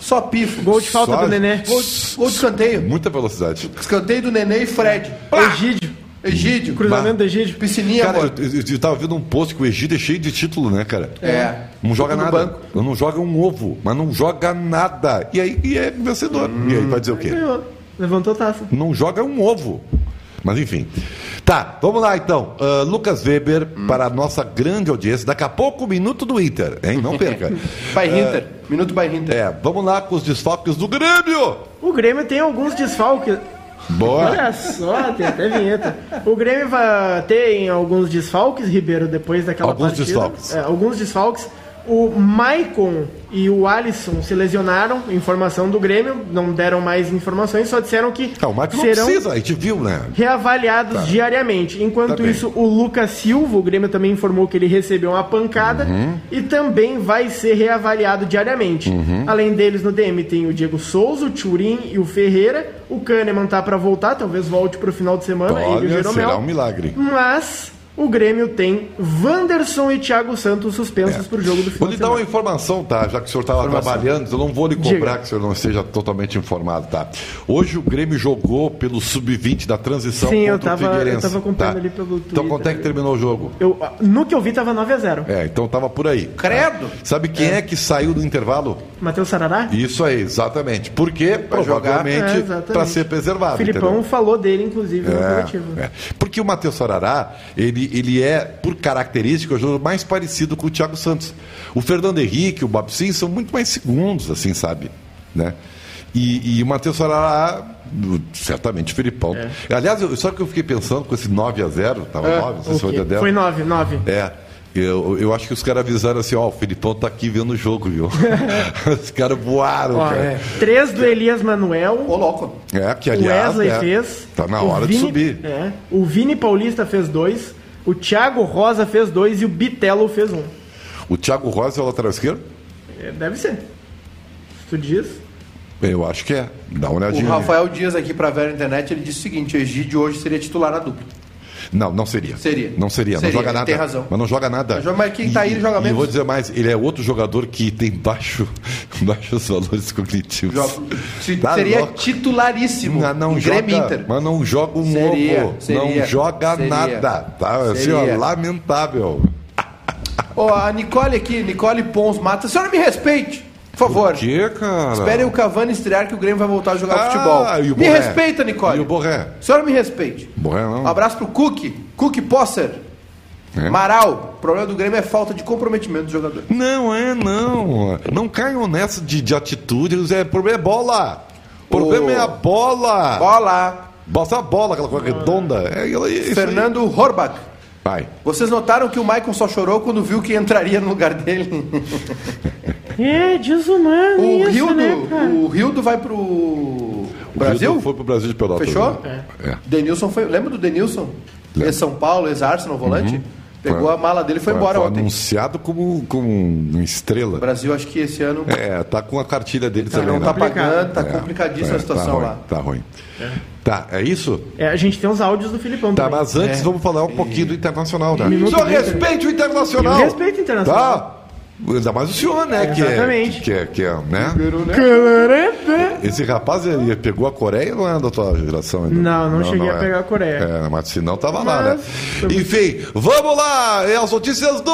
Só pifo. Gol de falta Só- do Nenê. Gol, gol de escanteio. Muita velocidade. Escanteio do Nenê e Fred. Egídio. Egídio. Cruzamento do Egídio. Piscininha, Cara, eu, eu, eu tava vendo um post que o Egito é cheio de título, né, cara? É. Não joga Tudo nada. banco. Não joga um ovo, mas não joga nada. E aí e é vencedor. E aí vai dizer o quê? Ganhou. Levantou taça. Não joga um ovo. Mas enfim. Tá, vamos lá então. Ah, Lucas Weber, para a nossa grande audiência. Daqui a pouco, o Minuto do Inter, hein? Não perca. By Hinter. Minuto by Hinter. É, vamos lá com os desfalques do Grêmio. O Grêmio tem alguns desfalques. Boa. Olha só, tem até vinheta. O Grêmio vai ter em alguns desfalques, Ribeiro, depois daquela Alguns partida. desfalques. É, alguns desfalques. O Maicon e o Alisson se lesionaram, informação do Grêmio, não deram mais informações, só disseram que Ah, o Marcos não serão precisa, a gente viu, né? reavaliados diariamente. Enquanto Tá isso, o Lucas Silva, o Grêmio também informou que ele recebeu uma pancada Uhum. e também vai ser reavaliado diariamente. Uhum. Além deles, no DM tem o Diego Souza, o Turim e o Ferreira. O Kahneman tá para voltar, talvez volte pro final de semana. ele o Olha, Jeromel. será um milagre. Mas o Grêmio tem Wanderson e Thiago Santos suspensos pro jogo do Vou final lhe de dar uma informação, tá? Já que o senhor estava trabalhando, eu não vou lhe Diga. cobrar que o senhor não esteja totalmente informado, tá? Hoje o Grêmio jogou pelo sub-20 da transição Sim, eu contra tava- o Figueirense. eu tava acompanhando tá? ali pelo Então Twitter. quanto é que terminou o jogo? Eu, no que eu vi, tava 9x0. É, então tava por aí. Credo! Sabe quem é, que saiu do intervalo? Matheus Sarará? Isso aí, exatamente. Porque jogar. É, provavelmente exatamente. para ser preservado. Filipão entendeu? falou dele, inclusive, no coletivo. É, é. Porque o Matheus Sarará, ele, ele é, por característica, o jogador mais parecido com o Thiago Santos. O Fernando Henrique, o Babsin são muito mais segundos, assim, sabe? Né? E, e o Matheus Sarará, o- certamente o Filipão. Aliás, eu, só que eu fiquei pensando com esse 9 a 0 tava 9, não sei O se foi a 10. Foi 9, 9. É. Eu, eu acho que os caras avisaram assim, ó, o Filipão tá aqui vendo o jogo, viu? os caras voaram, Ó, cara. é. Três do Elias Manuel. Ô, louco. É, que O aliás. Wesley é, fez. Tá na o hora de Vini- subir. É. O Vini Paulista fez dois. O Thiago Rosa fez dois e o Bitelo fez um. O Thiago Rosa é o lateral esquerdo? É, deve ser. Se tu diz. Eu acho que é. Dá uma O olhadinha. Rafael Dias aqui pra Vera Internet, ele disse o seguinte, o Egídio hoje seria titular na dupla. Não, não seria. Seria. Não seria, Seria, não joga ele nada. tem razão. Mas não joga nada. Mas mas quem tá aí joga E menos. eu vou dizer mais, ele é outro jogador que tem baixo, baixos valores cognitivos. Joga- se- Tá seria louco. titularíssimo. Não, não joga, mas não joga um Seria, ovo. seria, não joga seria. nada. Tá? Assim, ó, lamentável. Ó, a Nicole aqui, Nicole Pons Mata. A senhora me respeite, por favor. Por quê, cara? Espere o Cavani estrear que o Grêmio vai voltar a jogar Ah, futebol. o me respeita, Nicole. E o Borré? A senhora me respeite. Borré não. Um abraço pro Cook, Cook Posser. É. Maral. O problema do Grêmio é falta de comprometimento do jogador. Não é, não. Não caiam nessa de, de atitude. É, o problema é bola. O problema é a bola. Bola. Bota a bola, aquela coisa redonda. É, isso aí. Fernando Horbach. Vai. Vocês notaram que o Maicon só chorou quando viu que entraria no lugar dele? É, desumano O isso, Rildo, né, cara? o Rildo vai pro Brasil? Rildo Foi pro Brasil de Pelotas. Fechou? né? É. Denilson foi. Lembra do Denilson? Lembro. Ex-São Paulo, ex-Arsenal, volante? Pegou Foi. a mala dele e foi embora Foi ontem. anunciado como, como uma estrela. O Brasil, acho que esse ano É, tá com a cartilha dele também. não né? tá pagando, tá É, complicadíssima é, a situação tá ruim, lá. Tá ruim. Tá, é isso? É, a gente tem os áudios do Filipão Tá, também. mas antes É. vamos falar um pouquinho do Internacional, né? Do Inter. respeite o Internacional! Respeito o Internacional. Tá? Ainda mais o senhor, né? Que é, Exatamente. que é, que é, né? Caramba! Esse rapaz, ele pegou a Coreia ou não é da tua geração ainda? Não, não cheguei a é. pegar a Coreia. É, mas se não, tava lá, né? Mas- Enfim, vamos lá! É as notícias do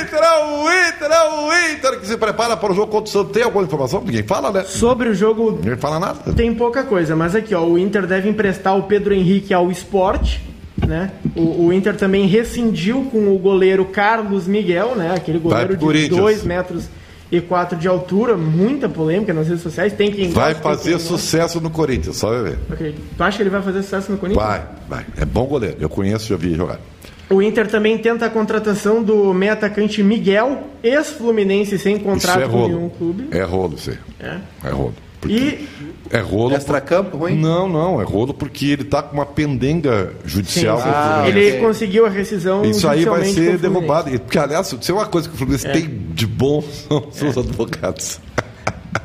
Inter, é o Inter, é o Inter que se prepara para o jogo contra o Santos. Tem alguma informação? Ninguém fala, né? Sobre o jogo Ninguém fala nada. Tem pouca coisa, mas aqui, ó, o Inter deve emprestar o Pedro Henrique ao esporte, né? O, o Inter também rescindiu com o goleiro Carlos Miguel, né? Aquele goleiro de Corinthians. 2 metros e 4 de altura, muita polêmica nas redes sociais. Tem quem Vai gosta, fazer sucesso no Corinthians, só vai ver. Ok. Tu acha que ele vai fazer sucesso no Corinthians? Vai, vai. É bom goleiro. Eu conheço, já vi jogar. O Inter também tenta a contratação do meio atacante Miguel, ex-fluminense sem Isso contrato é com nenhum clube. É rolo, aí. É. É rolo. Porque- E É rolo. Extra-campo, ruim? Não, não, é rolo porque ele tá com uma pendenga judicial. sim, o Ah, ele ok. conseguiu a rescisão Isso aí vai ser derrubado. Porque, aliás, se é uma coisa que o Fluminense tem de bom, são, são os advogados.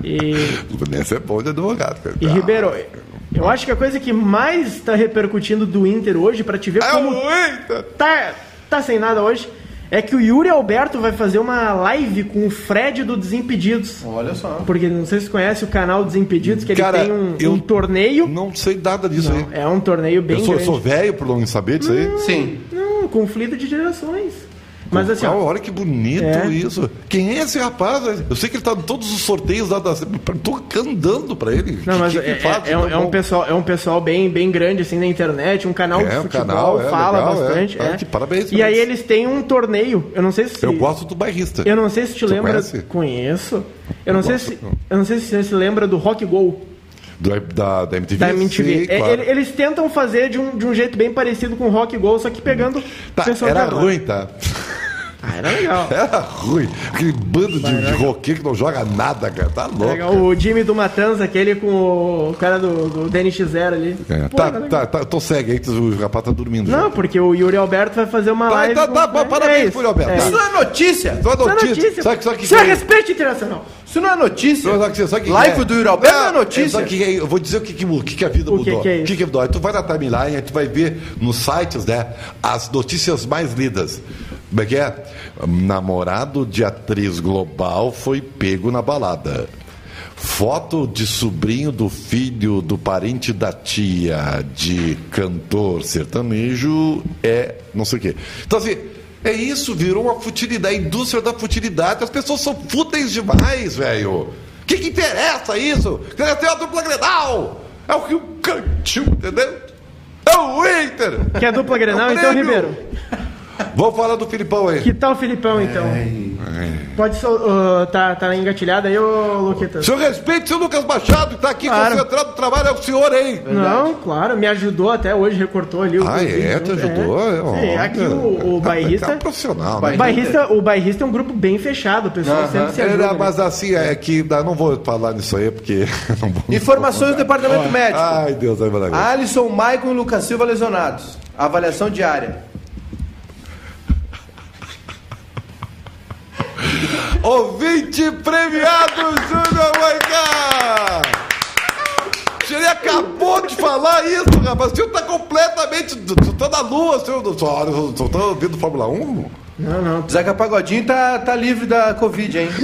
E O Fluminense é bom de advogado. cara. E Ah, Ribeiro, eu acho que a coisa que mais está repercutindo do Inter hoje, pra te ver É como o Inter! tá, tá sem nada hoje, é que o Yuri Alberto vai fazer uma live com o Fred do Desimpedidos. Olha só. Porque não sei se você conhece o canal Desimpedidos, que Cara, ele tem um, eu um torneio. Não sei nada disso aí. É um torneio bem Eu sou, grande. sou velho por não saber disso aí. Sim. Não, conflito de gerações. Mas assim, ó, olha que bonito É. isso. Quem é esse rapaz? Eu sei que ele tá em todos os sorteios lá da. Tô andando pra ele. Não, Que- mas que é, faz? é- é um, Tá é um pessoal, é um pessoal bem, bem grande assim na internet, um canal de É, futebol, canal, é, fala legal, é. bastante. Ah, é. que parabéns, E aí eles têm um torneio, eu não sei se Eu gosto do bairrista. Eu não sei se te Tu lembra. conhece? Conheço. Eu não sei gosto, se eu não sei se você se lembra do Rock Go Do, da, da MTV? da MTV. Sim, É, claro. ele- Eles tentam fazer de um, de um jeito bem parecido com o Rock Go, só que pegando Tá, era ruim, tá? Ah, era legal. Era ruim. Aquele bando de, de roqueiro que não joga nada, cara. Tá louco. Legal. O Jimmy do Matanza, aquele com o cara do, do DNX0 ali. É, Pô, tá, legal. tá, tá, tô segue aí, que o rapaz tá dormindo. Não, já. porque o Yuri Alberto vai fazer uma Tá, live. tá, com- tá, é parabéns isso, Yuri Alberto. é Isso isso. não é notícia! Só Isso é notícia. notícia. Sabe, sabe que Isso é que- respeito internacional. Isso não é notícia! Sabe que- sabe que Live é? do Yuri Alberto é notícia. Sabe que é? Eu vou dizer o que, que, o que, que a vida O que mudou. que é o que, isso? que mudou? Aí tu vai na timeline, aí tu vai ver nos sites, né, as notícias mais lidas. Como é que é? Namorado de atriz global foi pego na balada. Foto de sobrinho do filho do parente da tia de cantor sertanejo é não sei o quê. Então assim, é isso, virou uma futilidade, a indústria da futilidade. As pessoas são fúteis demais, velho. O que, que interessa isso? Quer ter a dupla Grenal? É o Rio Cantil, entendeu? É o Inter! Que é a dupla Grenal, É o então. Ribeiro. Vamos falar do Filipão aí. Que tal o Filipão, então? Pode sol- uh, tá, tá engatilhado aí, ô Luqueta? Seu respeito, seu Lucas Machado, que tá aqui Claro. concentrado no trabalho, é o senhor, hein? Não, claro, me ajudou até hoje, recortou ali o Ah, é? Te né? ajudou? É, Sim, olha. aqui o, o É bairrista. um profissional, né? O bairrista, o bairrista é um grupo bem fechado, o pessoal Aham. sempre se É, ajuda. né? mas assim, é que dá- não vou falar nisso aí, porque não vou. Informações do departamento médico. Ai, Deus, vai mandar. Alisson, Maicon e Lucas Silva lesionados. Avaliação diária. Ouvinte premiado, Júnior Maicá! Ele acabou de falar isso, rapaz. O senhor tá completamente. Tu tu tá na lua, o senhor. O o senhor tá ouvindo Fórmula 1? Não, não. Zeca Pagodinho tá, tá livre da Covid, hein?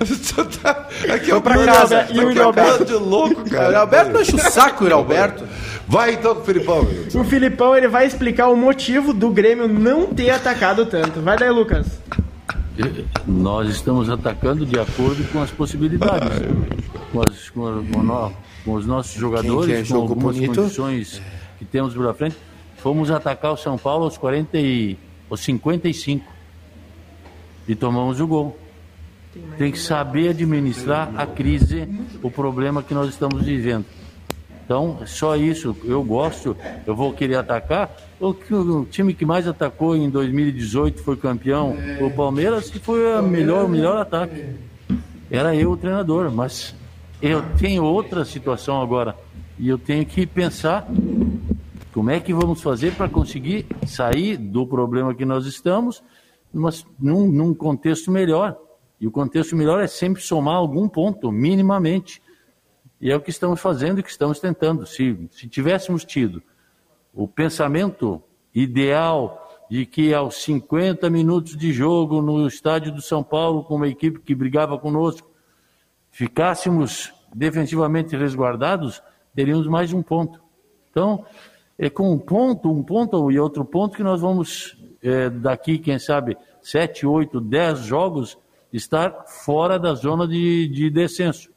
O senhor tá- Aqui é Foi um pra casa. E o é Alberto? de louco, O cara. Alberto não enche o saco, o Alberto. Vai então, Filipão. meu. O Filipão ele vai explicar o motivo do Grêmio não ter atacado tanto. Vai daí, Lucas. Nós estamos atacando de acordo com as possibilidades, com, as- com a- com os nossos jogadores, quer com algumas bonito? condições que temos pela frente. Fomos atacar o São Paulo aos 40 e aos 55 e tomamos o gol. Tem que saber administrar a crise, o problema que nós estamos vivendo. Então, só isso. Eu gosto, eu vou querer atacar. O, o time que mais atacou em 2018 foi campeão, o Palmeiras, que foi a melhor, o melhor ataque. Era eu o treinador, mas eu tenho outra situação agora. E eu tenho que pensar como é que vamos fazer para conseguir sair do problema que nós estamos, mas num, num contexto melhor. E o contexto melhor é sempre somar algum ponto, minimamente. E é o que estamos fazendo e que estamos tentando. Se, se tivéssemos tido o pensamento ideal de que aos 50 minutos de jogo no estádio do São Paulo, com uma equipe que brigava conosco, ficássemos defensivamente resguardados, teríamos mais um ponto. Então, é com um ponto, um ponto e outro ponto que nós vamos, é, daqui, quem sabe, sete, oito, dez jogos, estar fora da zona de, de descenso.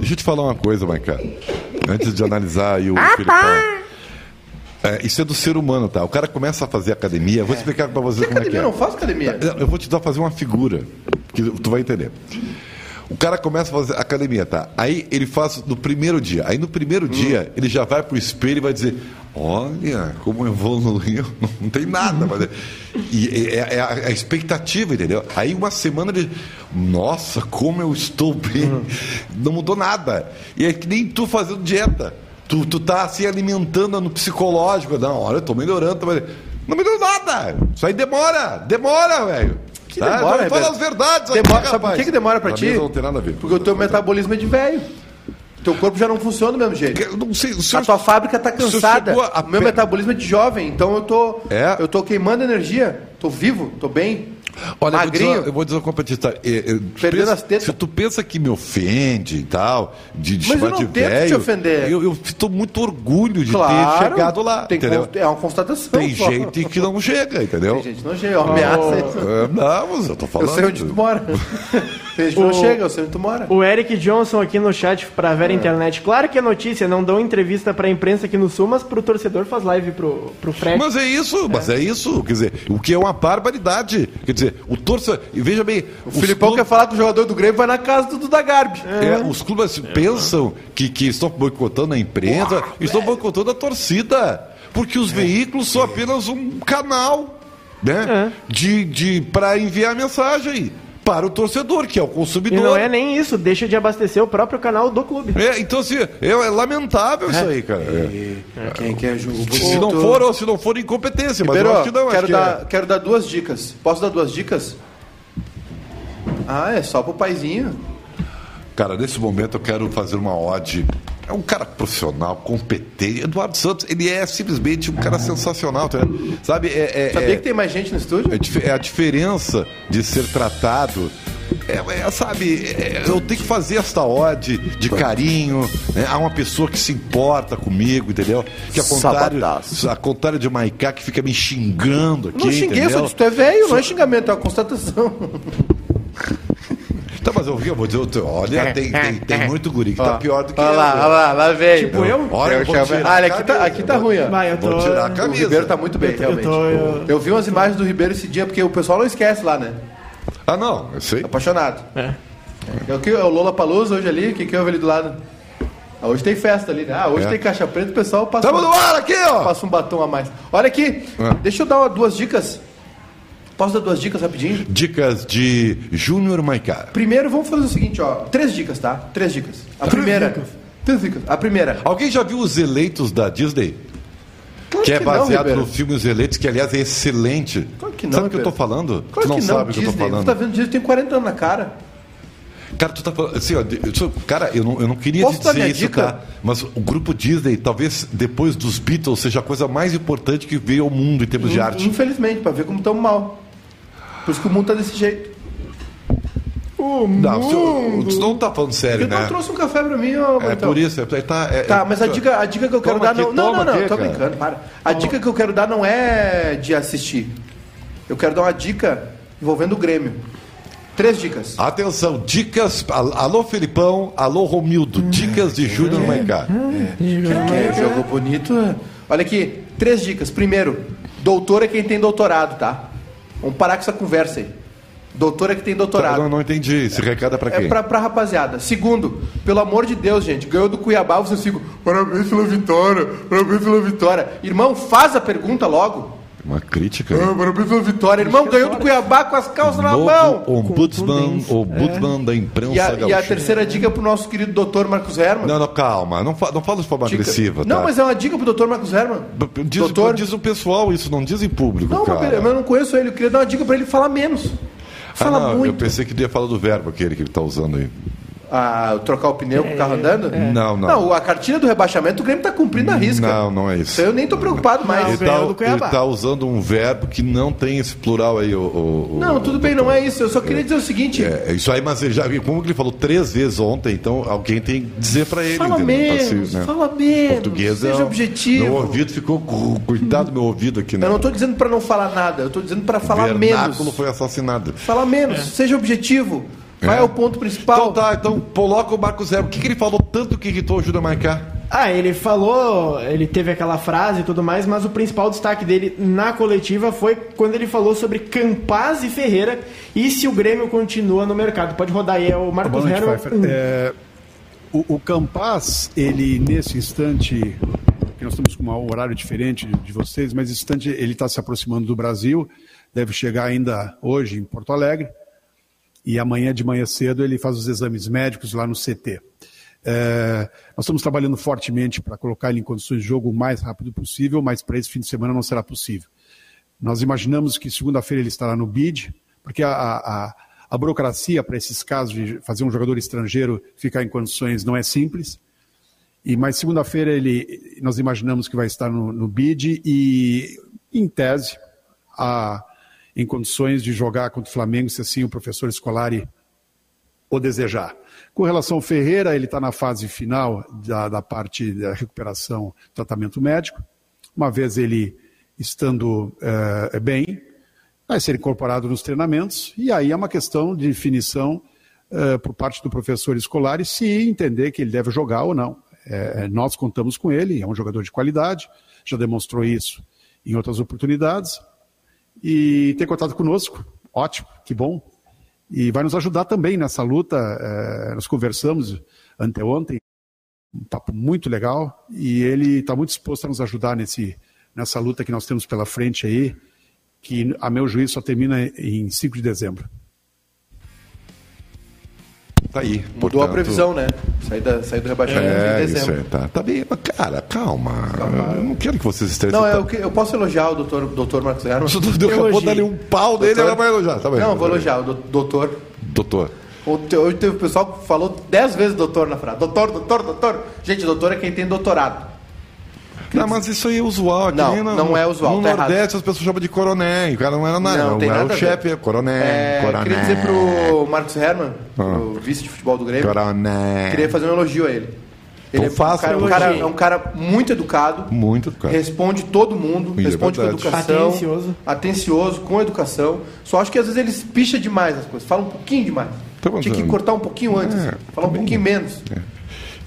Deixa eu te falar uma coisa, Maica. Antes de analisar aí o Filipão. É, isso é do ser humano, tá? O cara começa a fazer academia. Vou explicar pra você como é que Academia, é. não faço academia. Eu vou te dar fazer uma figura, que tu vai entender. O cara começa a fazer academia, tá? Aí ele faz no primeiro dia. Aí no primeiro dia ele já vai pro espelho e vai dizer: Olha como evoluiu. Não, não tem nada. Mas é, e é, é a, é a expectativa, entendeu? Aí uma semana ele. Nossa, como eu estou bem. Não mudou nada. E é que nem tu fazendo dieta. Tu, tu tá se alimentando no psicológico. Não, olha, eu tô melhorando. Mas... Não melhorou nada. Isso aí demora. Demora, velho. Que Tá? demora, Vamos falar Roberto? as verdades aqui, Demora, sabe por que, que demora pra Pra ti? Não tem nada a ver. Porque o teu metabolismo é de velho. Teu corpo já não funciona do mesmo jeito. Não sei, o A senhor- tua fábrica tá o senhor cansada. chegou a O meu metabolismo é de jovem, então eu tô É? eu tô queimando energia. Tô vivo, tô bem. Olha, eu vou, Magrinho. dizer, eu vou dizer uma competitividade. É, é, Perdendo as tetas. Se tu pensa que me ofende e tal, de, de Mas chamar eu não de te ofender. Eu, eu tô muito orgulho de Claro. ter chegado lá. Tem é uma constatação. Tem só. gente que não chega, entendeu? Tem gente que não chega, é uma ameaça. É, não, mas eu tô Eu falando. sei onde tu mora. Tem gente que não chega, eu sei onde tu mora. O Eric Johnson aqui no chat pra É. Vera Internet. Claro que é notícia, não dão entrevista pra imprensa aqui no Sul, mas pro torcedor faz live pro, pro Fred. Mas é isso, mas é isso. Quer dizer, o que é uma barbaridade. Quer dizer, o torcedor. E veja bem. O Filipão quer falar com o jogador do Grêmio, vai na casa do Duda Garbi. É, os clubes pensam que, que estão boicotando a imprensa, estão boicotando a torcida. Porque os veículos são apenas um canal né, de, de, para enviar mensagem para o torcedor, que é o E consumidor. não é nem isso, deixa de abastecer o próprio canal do clube. É, então, assim, é, é lamentável isso aí, cara. É. Quem quer jogo Se não for, ou se não for incompetência, mas eu Ribeiro, acho que não. acho quero, que dar, é. quero dar duas dicas. Posso dar duas dicas? Ah, é só pro paizinho. Cara, nesse momento eu quero fazer uma ode. É um cara profissional, competente. Eduardo Santos, ele é simplesmente um cara sensacional, tá? Sabe? É, é- Sabia é- que tem mais gente no estúdio? é é a diferença de ser tratado. É, é, sabe, é, eu tenho que fazer esta ode de carinho. né? Há uma pessoa que se importa comigo, entendeu? Que ao contrário, ao contrário de Maiká que fica me xingando aqui. Não xinguei, entendeu? só disse, tu é velho, não é xingamento, é uma constatação. Tá, mas eu vi, eu vou dizer, eu- olha, tem, tem, tem muito guri que tá pior do que Olha eu. lá, olha lá, lá veio. Tipo eu? Olha, eu vou tirar Ah, olha, aqui tá, aqui tá ruim, ó. Vai, eu tô... Vou tirar a O camisa. Ribeiro tá muito bem, Eu tô- realmente. eu tô- Eu vi umas imagens do Ribeiro esse dia, porque o pessoal não esquece lá, né? Ah, não, eu sei. Apaixonado. É. É o que é o Lola Palusa hoje ali, o que, que houve ali do lado? Ah, hoje tem festa ali, né? Ah, hoje É. tem caixa preta, o pessoal passa, Tamo um, no ar aqui, ó! passa um batom a mais. Olha aqui, Ah. deixa eu dar uma- duas dicas. Posso dar duas dicas rapidinho? Dicas de Júnior Maiká. Primeiro, vamos fazer o seguinte, ó. Três dicas, tá? Três dicas. A primeira. Três dicas. A primeira. Alguém já viu os eleitos da Disney? Claro que é não, baseado Ribeiro. no filme Os Eleitos, que aliás é excelente. Claro que não, Sabe o que eu tô falando? Claro tu não que não, sabe o que eu tô falando. Tu tá vendo Disney, tem 40 anos na cara. Cara, tu tá falando. Assim, ó, cara, eu não, eu não queria Posso te dizer isso, dica? tá? Mas o grupo Disney, talvez depois dos Beatles, seja a coisa mais importante que veio ao mundo em termos de arte. Infelizmente, pra ver como estamos mal. Por isso que o mundo tá desse jeito. O Não, mundo. tu não tá falando sério, Porque tu né? não trouxe um café pra mim, ó, É então. por isso, é, tá, é- Tá, é- mas a dica, a dica que eu quero dar aqui, não. Não, não, não, aqui, tô cara. brincando, para. A dica que eu quero dar não é de assistir. Eu quero dar uma dica envolvendo o Grêmio. Três dicas. Atenção, dicas. al- Alô, Felipão. Alô, Romildo. Dicas de Júnior Maiká. É, jogo bonito. Olha aqui, três dicas. Primeiro, doutor é quem tem doutorado, tá? Vamos parar com essa conversa aí. Doutor é que tem Tá, doutorado. não, não entendi. Esse recado é pra quem? É pra, pra rapaziada. Segundo, pelo amor de Deus, gente, ganhou do Cuiabá, vocês ficam, parabéns pela vitória, parabéns pela vitória. Irmão, faz a pergunta logo. Uma crítica. Ah, parabéns pela vitória. Irmão, ganhou do Cuiabá com as calças na mão. ombudsman, ombudsman da imprensa E a, e a gaúcha. terceira dica é pro nosso querido doutor Marcos Herman. Não, não, calma. Não, fa- não fala de forma Dica- agressiva, Não, tá? mas é uma dica pro doutor Marcos Herman. Diz, doutor? diz o pessoal isso, não diz em público, Não, cara. mas eu não conheço ele. Eu queria dar uma dica pra ele falar menos. Ah, Fala não, eu muito. pensei que ele ia falar do verbo aquele que ele tá usando aí. Ah, trocar o pneu com o carro andando? Não, não. Não, a cartilha do rebaixamento o Grêmio tá cumprindo a risca. Não, não é isso. Aí eu nem tô preocupado mais. Ele tá, Cuiabá. ele tá usando um verbo que não tem esse plural aí. O, o- o- Não, tudo bem, não é isso. Eu só queria dizer o seguinte. É, isso aí, mas ele já como que ele falou três vezes ontem, então alguém tem que dizer pra ele. Fala entendeu? menos, Assim, né? fala menos. Português seja é, objetivo. Meu ouvido ficou. Cuidado do meu ouvido aqui, né? Eu não tô dizendo pra não falar nada, eu tô dizendo pra falar Vernáculo menos. foi assassinado. Fala menos, seja objetivo. Vai É. ao ponto principal. Então tá, então coloca o Marco Zero. O que, que ele falou tanto que irritou o Júnior Marcar? Ah, ele falou, ele teve aquela frase e tudo mais, mas o principal destaque dele na coletiva foi quando ele falou sobre Campaz e Ferreira e se o Grêmio continua no mercado. Pode rodar aí, é o Marcos. Pfeiffer. É, o, o Campaz, ele nesse instante, que nós estamos com um horário diferente de vocês, mas nesse instante ele está se aproximando do Brasil, deve chegar ainda hoje em Porto Alegre, e amanhã de manhã cedo ele faz os exames médicos lá no CT. É, nós estamos trabalhando fortemente para colocar ele em condições de jogo o mais rápido possível, mas para esse fim de semana não será possível. Nós imaginamos que segunda-feira ele estará no BID, porque a, a, a burocracia para esses casos de fazer um jogador estrangeiro ficar em condições não é simples. E mas segunda-feira ele, nós imaginamos que vai estar no, no BID e, em tese, a, em condições de jogar contra o Flamengo, se assim o professor Scolari o desejar. Com relação ao Ferreira, ele está na fase final da, da parte da recuperação, tratamento médico. Uma vez ele estando é, bem, vai ser incorporado nos treinamentos, e aí é uma questão de definição é, por parte do professor Escolari se entender que ele deve jogar ou não. É, nós contamos com ele, é um jogador de qualidade, já demonstrou isso em outras oportunidades, e tem contato conosco, ótimo, que bom, e vai nos ajudar também nessa luta. É, nós conversamos anteontem, um papo muito legal, e ele está muito disposto a nos ajudar nesse, nessa luta que nós temos pela frente aí, que a meu juízo só termina em 5 de dezembro. Tá aí. Mudou portanto... a previsão, né? Sair, da, sair do rebaixamento É, em isso dezembro. é, tá, tá bem, mas cara, calma. Eu não quero que vocês estressem. Não, é que, eu posso elogiar o doutor, doutor Marcos Herman? O doutor acabou de dar ali um pau dele, Doutor- ela vai elogiar. Tá bem. Não, vou elogiar o do- doutor. Doutor. Hoje teve o pessoal que falou dez vezes doutor na frase. Doutor, doutor, doutor. Gente, doutor é quem tem doutorado. Não, mas isso aí é usual. aqui Não, no- não é usual, No tá Nordeste as pessoas chamam de coroné. e O cara não era nada. Não, Não, tem era nada o a chefe, ver. é coroné. É, coroné. queria dizer pro Marcos Herman, Ah. o vice de futebol do Grêmio, Coroné. queria fazer um elogio a ele. Então Ele é, um cara, um cara- elogio. é um cara muito educado, Muito, cara. responde todo mundo, E é responde com verdade. educação, Atencioso. atencioso, com educação. Só acho que às vezes eles picha demais as coisas, fala um pouquinho demais. Tá, mas, Tinha que ah, cortar um pouquinho antes, é, falar um pouquinho menos. Eu,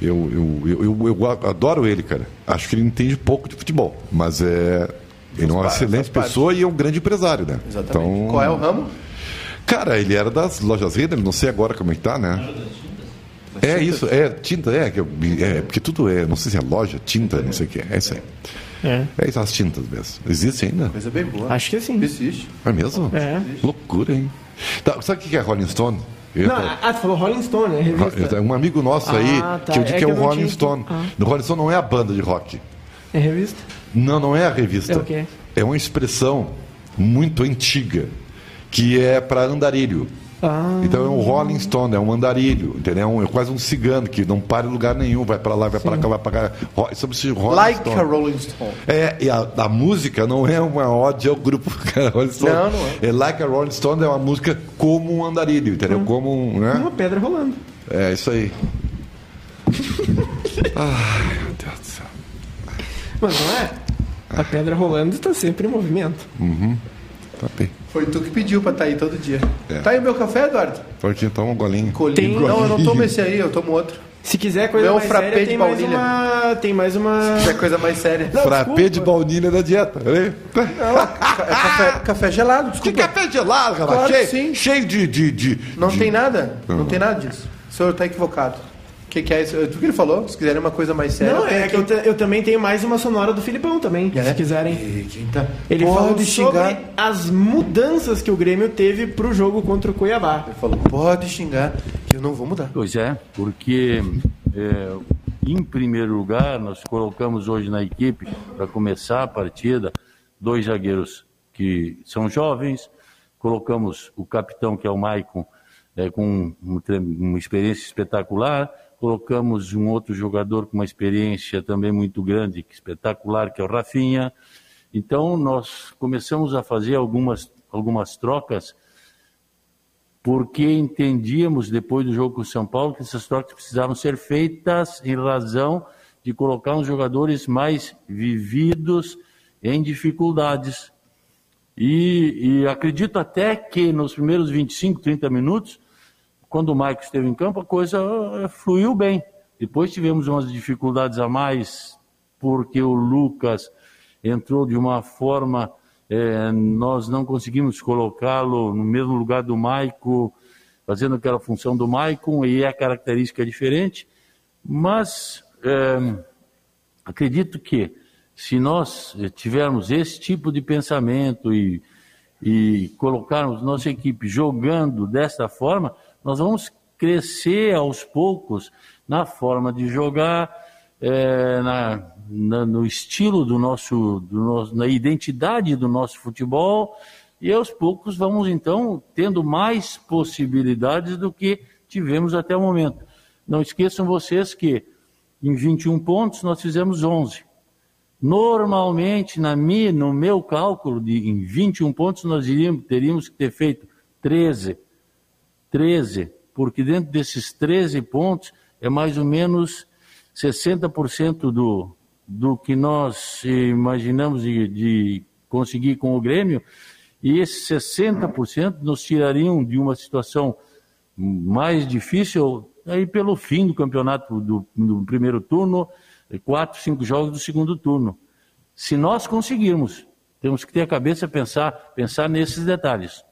eu, eu, eu, eu adoro ele, cara. Acho que ele entende pouco de futebol. Mas é. Ele é uma excelente pessoa e é um grande empresário, né? Exatamente. Então, Qual é o ramo? Cara, ele era das lojas Renner, não sei agora como é que tá, né? É isso, é tinta, é, é, porque tudo é, não sei se é loja, tinta, não sei o que, é isso aí. É. É isso, as tintas mesmo. Existe ainda? Coisa bem boa. Acho que sim. Existe. É mesmo? É. Loucura, hein? Tá, sabe o que é Rolling Stone? Não, ah, tu falou Rolling Stone, né? Revista. um amigo nosso Ah, aí, tá. que eu digo É que é o Rolling tinha- Stone. Ah. O Rolling Stone não é a banda de rock. É revista? Não, não é a revista. É o quê? É uma expressão muito antiga, que é para andarilho. Ah. Então é um Rolling Stone, é um andarilho, entendeu? É, um- é quase um cigano que não para em lugar nenhum, vai para lá, vai para cá, vai para cá. Ro- Sobre esse Rolling Like Stone. a Rolling Stone. É, e a, a música não é uma ode ao grupo Rolling Stone. Não, não é. Like a Rolling Stone é uma música como um andarilho, entendeu? Hum. Como um. Né? Uma pedra rolando. É isso aí. Ai, meu Deus do céu. Mas não é? A pedra rolando está sempre em movimento. Tá bem. Foi tu que pediu pra estar aí todo dia. É. Tá aí o meu café, Eduardo? Porque toma um golinho. Colinho. Tem- Não, eu não tomo esse aí, eu tomo outro. Se quiser coisa Meu mais frappé séria, de tem mais uma... Tem mais uma... Que é coisa mais séria. Não, Frappé desculpa. de baunilha da dieta. né? Ca- é café, café gelado, Que desculpa. café gelado, rapaz. Claro que cheio, sim. cheio de. de, de Não de- tem nada. Não tem nada disso. O senhor tá equivocado. O que, que é isso? Tudo que ele falou, se quiserem uma coisa mais séria. Não, é que eu, te- eu também tenho mais uma sonora do Filipão também, É? se quiserem. E tá- Ele Pode falou xingar. sobre as mudanças que o Grêmio teve pro jogo contra o Cuiabá. Ele falou, pode xingar, que eu não vou mudar. Pois é, porque é, em primeiro lugar nós colocamos hoje na equipe para começar a partida dois zagueiros que são jovens, colocamos o capitão que é o Maicon é, com um uma experiência espetacular, colocamos um outro jogador com uma experiência também muito grande, espetacular, que é o Rafinha. Então nós começamos a fazer algumas algumas trocas porque entendíamos depois do jogo com o São Paulo que essas trocas precisavam ser feitas em razão de colocar uns jogadores mais vividos em dificuldades. E, e acredito até que nos primeiros 25, 30 minutos, quando o Maicon esteve em campo, a coisa eh, fluiu bem. Depois tivemos umas dificuldades a mais, porque o Lucas entrou de uma forma, eh, nós não conseguimos colocá-lo no mesmo lugar do Maicon, fazendo aquela função do Maicon, e a característica é diferente, mas eh, acredito que se nós tivermos esse tipo de pensamento e, e colocarmos nossa equipe jogando desta forma, nós vamos crescer aos poucos na forma de jogar, eh, na, na- no estilo do nosso, do nosso, na identidade do nosso futebol, e aos poucos vamos então tendo mais possibilidades do que tivemos até o momento. Não esqueçam vocês que em 21 pontos nós fizemos 11. Normalmente, na minha, no meu cálculo, de, em 21 pontos, nós iríamos, teríamos que ter feito 13. 13, porque dentro desses 13 pontos é mais ou menos 60% do, do que nós imaginamos de, de conseguir com o Grêmio, e esses 60% nos tirariam de uma situação mais difícil aí pelo fim do campeonato do, do primeiro turno, quatro, cinco jogos do segundo turno. Se nós conseguirmos, temos que ter a cabeça pensar, pensar nesses detalhes.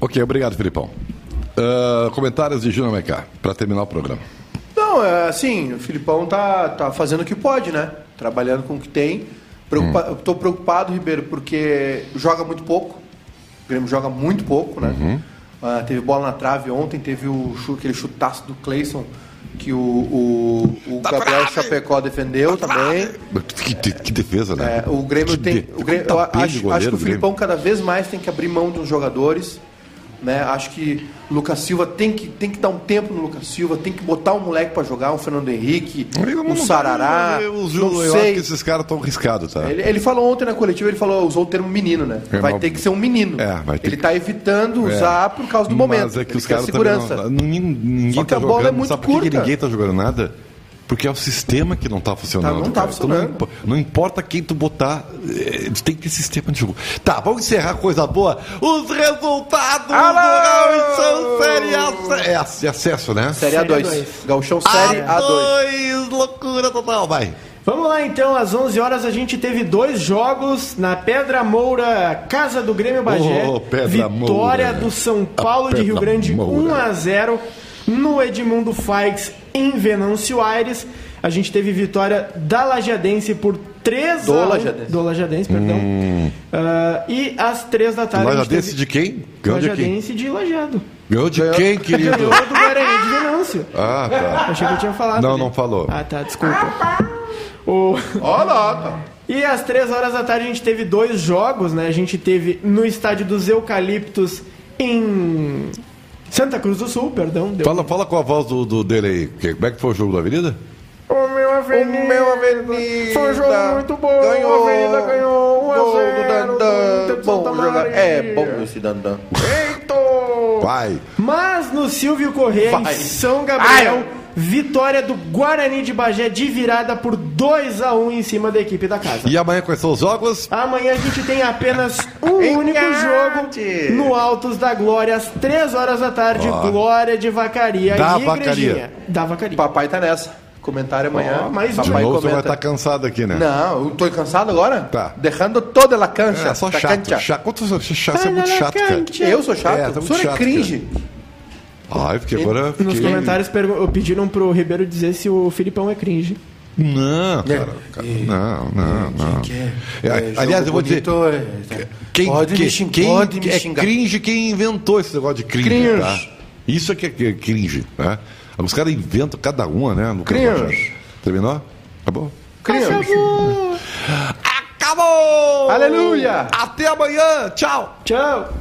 Ok, obrigado, Filipão. Uh, comentários de Júnior Mecá, para terminar o programa. Não, é assim, o Filipão tá, tá fazendo o que pode, né? Trabalhando com o que tem. Preocupa... Hum. Tô preocupado, Ribeiro, porque joga muito pouco. O Grêmio joga muito pouco, né? Uhum. Ah, teve bola na trave ontem, teve o aquele chutaço do Cleison que o, o, o Tá Gabriel Chapecó defendeu também. Que, que defesa, né? É, o Grêmio Que tem. de- O Grêmio, eu acho, goleiro acho que o. Filipão cada vez mais tem que abrir mão dos jogadores. Né? Acho que o Lucas Silva tem que, tem que dar um tempo no Lucas Silva, tem que botar um moleque pra jogar, um Fernando Henrique, Eu não- um Sarará. Eu, eu, não eu acho sei. que esses caras estão arriscados, tá? Ele, ele falou ontem na coletiva, ele falou, usou o termo menino, né? É, vai ter que ser um menino. É, vai ter ele que- tá evitando usar por causa do momento. Mas é que Ele os caras segurança. não, ninguém, ninguém Só que tá a bola jogando. é muito Sabe por que curta. ninguém tá jogando nada? Porque é o sistema que não tá funcionando. Tá, não tá cara. Então funcionando. Não, não importa quem tu botar, eh, tem que ter sistema de jogo. Tá, vamos encerrar coisa boa. Os resultados do Gauchão Série A. É, ac- acesso, né? Série A2. Série A2. Gauchão Série A2. A2, loucura total, vai. Vamos lá então, às 11 horas a gente teve dois jogos na Pedra Moura, casa do Grêmio Bagé. Ô, Pedra Vitória Moura. do São Paulo A de Rio Grande Moura. 1 a 0 no Edmundo Faix em Venâncio Aires. A gente teve vitória da Lajadense por 3 Do a 1. Lajadense. Do Lajadense, perdão. Ah, e às 3 da tarde a gente Lajadense teve de quem? Ganhou de quem? Lajadense de Lajado. Ganhou de quem, querido? Ganhou do Guarani de Venâncio. Ah, tá. Achei que eu tinha falado. Não, ali. não falou. Ah, tá, desculpa. O... Ó lá, tá. E às três horas da tarde a gente teve dois jogos, né? A gente teve no estádio dos Eucaliptos em Santa Cruz do Sul, perdão. Deu... Fala, fala com a voz do, do dele aí. Que- Como é que foi o jogo da Avenida? O meu Avenida. O meu Avenida. Foi um jogo muito bom. Ganhou. A Avenida ganhou 1 a Gol 0 do Dandan. Bom Santa jogar. Maria. É bom esse Dandan. Eito! Vai. Mas no Silvio Correia, em. São Gabriel, Ai. Vitória do Guarani de Bagé de virada por 2 a 1 em cima da equipe da casa. E amanhã quais são os jogos? Amanhã a gente tem apenas um único jogo no Altos da Glória, às 3 horas da tarde. Ó. Glória de Vacaria Da e Vacaria. Igrejinha. Da Vacaria. Papai tá nessa. Comentário amanhã. Ó, mais De Papai novo, vai estar cansado aqui, né? Não, eu tô cansado agora? Tá. Deixando toda a cancha. É, só da chato. cancha. chato. Quanto você é chato, você é muito chato, cara. Eu sou chato? É, tá o senhor chato, é cringe. Ai, porque agora. Nos Fiquei... comentários pergu- pediram pro Ribeiro dizer se o Filipão é cringe. Não, cara. cara, Não, não, não. É, aliás, eu vou dizer. Quem, pode quem, me xingar. quem pode me é xingar. cringe quem inventou esse negócio de cringe, Cringe. tá? Isso é que é cringe, né? Os caras inventam cada uma, né? No Cringe. Terminou? Acabou? Cringe. Acabou! Aleluia! Até amanhã! Tchau! Tchau!